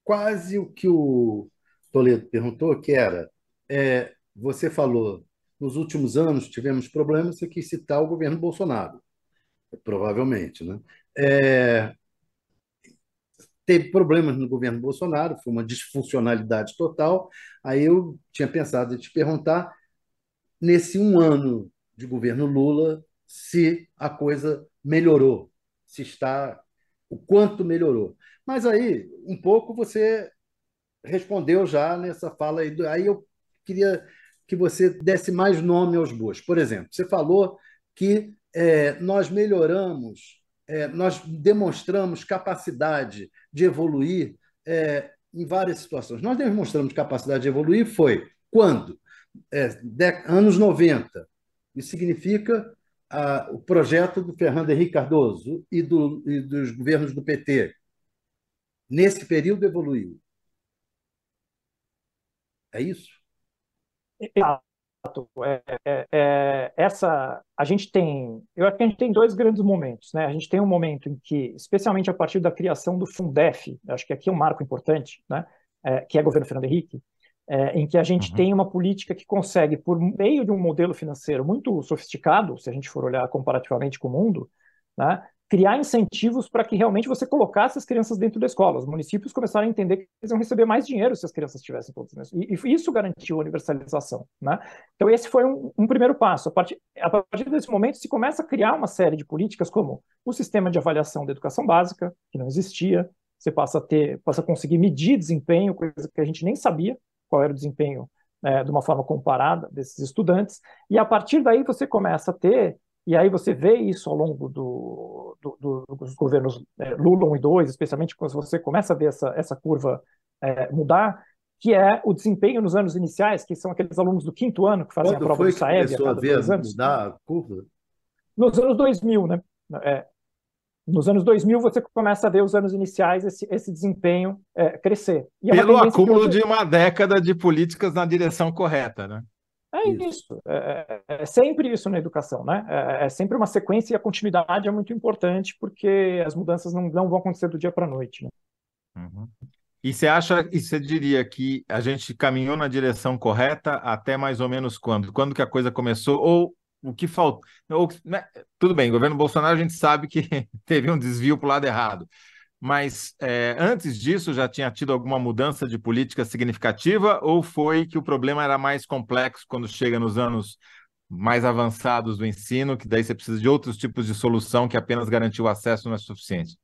Speaker 3: quase o que o Toledo perguntou, que era, é, você falou, nos últimos anos tivemos problemas, você quis citar o governo Bolsonaro, provavelmente, né? É, teve problemas no governo Bolsonaro, foi uma disfuncionalidade total. Aí eu tinha pensado em te perguntar, nesse um ano de governo Lula, se a coisa melhorou, se está, o quanto melhorou. Mas aí, um pouco você respondeu já nessa fala aí. Aí eu queria que você desse mais nome aos bois. Por exemplo, você falou que é, nós melhoramos é, nós demonstramos capacidade de evoluir é, em várias situações. Nós demonstramos capacidade de evoluir foi quando? É, anos 90. Isso significa o projeto do Fernando Henrique Cardoso e, do, e dos governos do PT. Nesse período evoluiu. É isso?
Speaker 4: Exato. É, é, é, essa, a gente tem, eu acho que a gente tem dois grandes momentos, né? A gente tem um momento em que, especialmente a partir da criação do Fundef, acho que aqui é um marco importante, né? É, que é o governo Fernando Henrique, é, em que a gente uhum. tem uma política que consegue, por meio de um modelo financeiro muito sofisticado, se a gente for olhar comparativamente com o mundo, né? Criar incentivos para que realmente você colocasse as crianças dentro da escola. Os municípios começaram a entender que eles iam receber mais dinheiro se as crianças estivessem todas nessa. E, e isso garantiu a universalização. Né? Então, esse foi um, um primeiro passo. A partir, a partir, desse momento, se começa a criar uma série de políticas, como o sistema de avaliação da educação básica, que não existia, você passa a ter, passa a conseguir medir desempenho, coisa que a gente nem sabia qual era o desempenho é, de uma forma comparada desses estudantes, e a partir daí você começa a ter e aí você vê isso ao longo do, do, do, dos governos é, Lula 1 e 2, especialmente quando você começa a ver essa, essa curva é, mudar, que é o desempenho nos anos iniciais, que são aqueles alunos do quinto ano que fazem
Speaker 3: quando
Speaker 4: a prova do Saeb
Speaker 3: a cada dois anos. mudar a curva?
Speaker 4: Nos anos 2000, né? É, nos anos 2000 você começa a ver os anos iniciais esse, esse desempenho é, crescer.
Speaker 1: É Pelo acúmulo de uma década de políticas na direção correta, né?
Speaker 4: É isso. isso. É, é, é, sempre isso na educação, né? É, é, sempre uma sequência e a continuidade é muito importante porque as mudanças não, não vão acontecer do dia para a noite. Né?
Speaker 1: Uhum. E você acha, e você diria que a gente caminhou na direção correta até mais ou menos quando? Quando que a coisa começou? Ou o que faltou? Né? Tudo bem, o governo Bolsonaro a gente sabe que [laughs] teve um desvio para o lado errado. Mas é, antes disso já tinha tido alguma mudança de política significativa ou foi que o problema era mais complexo quando chega nos anos mais avançados do ensino, que daí você precisa de outros tipos de solução que apenas garantir o acesso não é suficiente?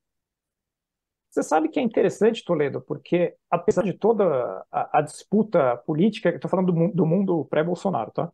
Speaker 4: Você sabe que é interessante, Toledo, porque apesar de toda a, a disputa política, estou falando do, do mundo pré-Bolsonaro, tá?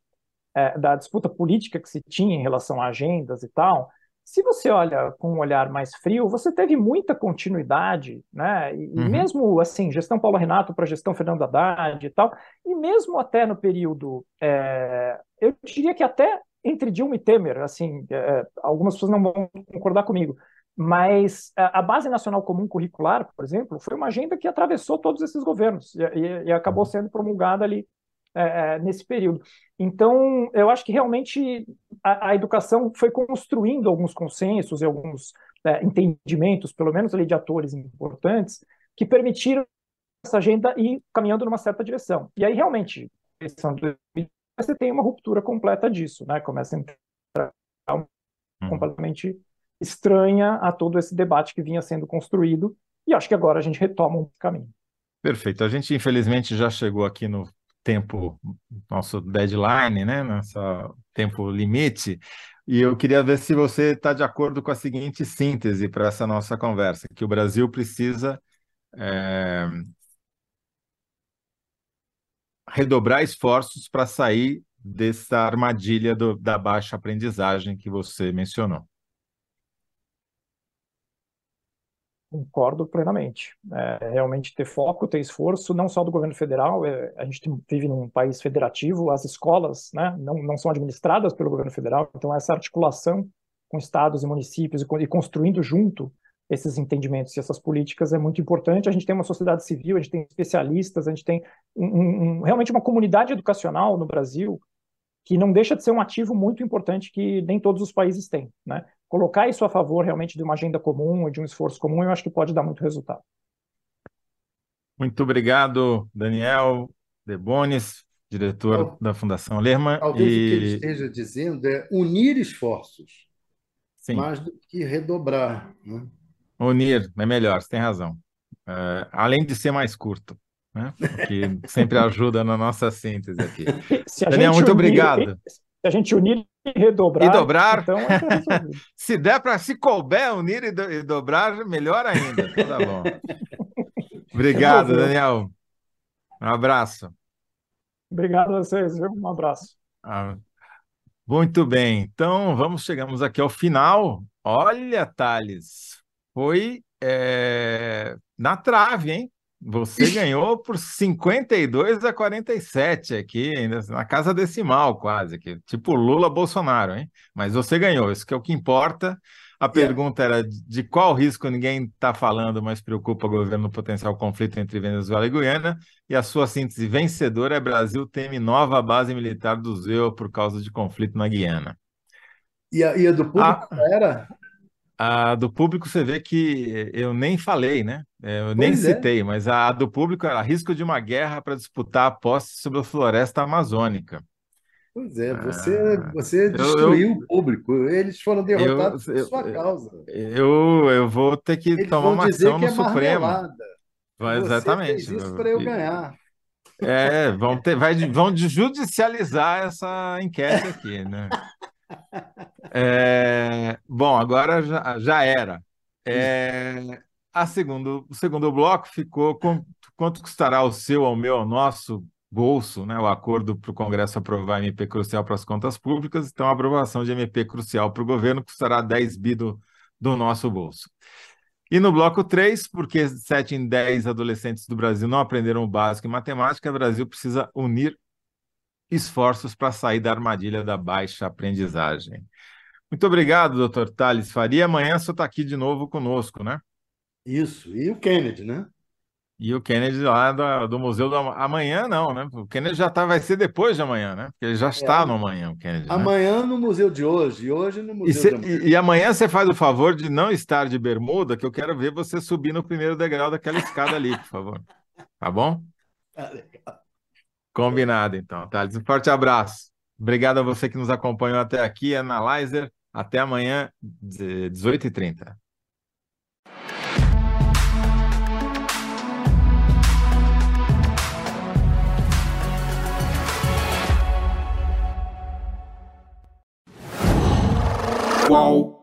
Speaker 4: É, da disputa política que se tinha em relação a agendas e tal, se você olha com um olhar mais frio, você teve muita continuidade, né? E, uhum. mesmo assim, gestão Paulo Renato para gestão Fernando Haddad e tal, e mesmo até no período, é, eu diria que até entre Dilma e Temer, assim, é, algumas pessoas não vão concordar comigo, mas a Base Nacional Comum Curricular, por exemplo, foi uma agenda que atravessou todos esses governos e, e, e acabou sendo promulgada ali é, é, nesse período. Então, eu acho que realmente a, a educação foi construindo alguns consensos e alguns é, entendimentos, pelo menos ali de atores importantes, que permitiram essa agenda ir caminhando numa certa direção. E aí, realmente, você tem uma ruptura completa disso, né? Começa a entrar uhum. completamente estranha a todo esse debate que vinha sendo construído, e acho que agora a gente retoma um caminho.
Speaker 1: Perfeito. A gente, infelizmente, já chegou aqui no tempo, nosso deadline, né? Nosso tempo limite. E eu queria ver se você está de acordo com a seguinte síntese para essa nossa conversa, que o Brasil precisa é, redobrar esforços para sair dessa armadilha do, da baixa aprendizagem que você mencionou.
Speaker 4: Concordo plenamente. É, realmente ter foco, ter esforço, não só do governo federal, é, a gente vive num país federativo, as escolas né, não, não são administradas pelo governo federal, então essa articulação com estados e municípios e, e construindo junto esses entendimentos e essas políticas é muito importante. A gente tem uma sociedade civil, a gente tem especialistas, a gente tem um, um, realmente uma comunidade educacional no Brasil que não deixa de ser um ativo muito importante que nem todos os países têm, né? Colocar isso a favor realmente de uma agenda comum, de um esforço comum, eu acho que pode dar muito resultado.
Speaker 1: Muito obrigado, Daniel Debonis, diretor da Fundação Lerma.
Speaker 3: Talvez e... o que ele esteja dizendo é unir esforços, Sim. mais do que redobrar. Né?
Speaker 1: Unir é melhor, você tem razão. Uh, além de ser mais curto, né? que sempre [laughs] ajuda na nossa síntese aqui. Daniel, muito unir, obrigado.
Speaker 4: Se a gente unir e redobrar.
Speaker 1: E dobrar. Então, é [laughs] se der para, se couber, unir e, do, e, dobrar, melhor ainda. Então tá bom. [laughs] Obrigado, Daniel. Um abraço.
Speaker 4: Obrigado a vocês, viu? Um abraço. Ah,
Speaker 1: muito bem. Então, vamos, chegamos aqui ao final. Olha, Thales, foi é, na trave, hein? Você ganhou por 52 a 47 aqui, ainda na casa decimal quase, aqui, tipo Lula Bolsonaro, hein? Mas você ganhou, isso que é o que importa. A pergunta era de qual risco ninguém está falando, mas preocupa o governo no potencial conflito entre Venezuela e Guiana. E a sua síntese vencedora é Brasil teme nova base militar do ZEU por causa de conflito na Guiana.
Speaker 3: E a, e a do público era?
Speaker 1: A do público você vê que eu nem falei, né? É, eu pois nem é. citei, mas a do público era risco de uma guerra para disputar a posse sobre a floresta amazônica.
Speaker 3: Pois é, você, ah, você destruiu eu, o público. Eles foram derrotados eu, por sua causa.
Speaker 1: Eu, eu vou ter que Eles tomar uma ação no é Supremo.
Speaker 3: Vai, exatamente. Isso para eu ganhar.
Speaker 1: É, vão, ter, vai, vão judicializar essa enquete aqui, né? [laughs] É, bom, agora já, já era. É, a segundo, o segundo bloco ficou com quanto custará o seu, ao meu, ao nosso bolso, né, o acordo para o Congresso aprovar MP crucial para as contas públicas, então a aprovação de MP crucial para o governo custará 10 bi do, do nosso bolso. E no bloco 3, porque 7 em 10 adolescentes do Brasil não aprenderam o básico em matemática, o Brasil precisa unir esforços para sair da armadilha da baixa aprendizagem. Muito obrigado, doutor Thales Faria. Amanhã você está aqui de novo conosco, né?
Speaker 3: Isso, e o Kennedy, né?
Speaker 1: E o Kennedy lá do, do Museu do Amanhã, não, né? O Kennedy já tá, vai ser depois de amanhã, né? Porque ele já está é, no amanhã, o Kennedy.
Speaker 3: Né? Amanhã né? no museu de hoje, e hoje no museu
Speaker 1: e, cê, de amanhã. E, e, amanhã você faz o favor de não estar de bermuda, que eu quero ver você subir no primeiro degrau daquela escada ali, por favor. Tá bom? [laughs] Tá legal. Combinado, então, Thales. Um forte abraço. Obrigado a você que nos acompanhou até aqui, Analyzer. Até amanhã, 18h30. Qual?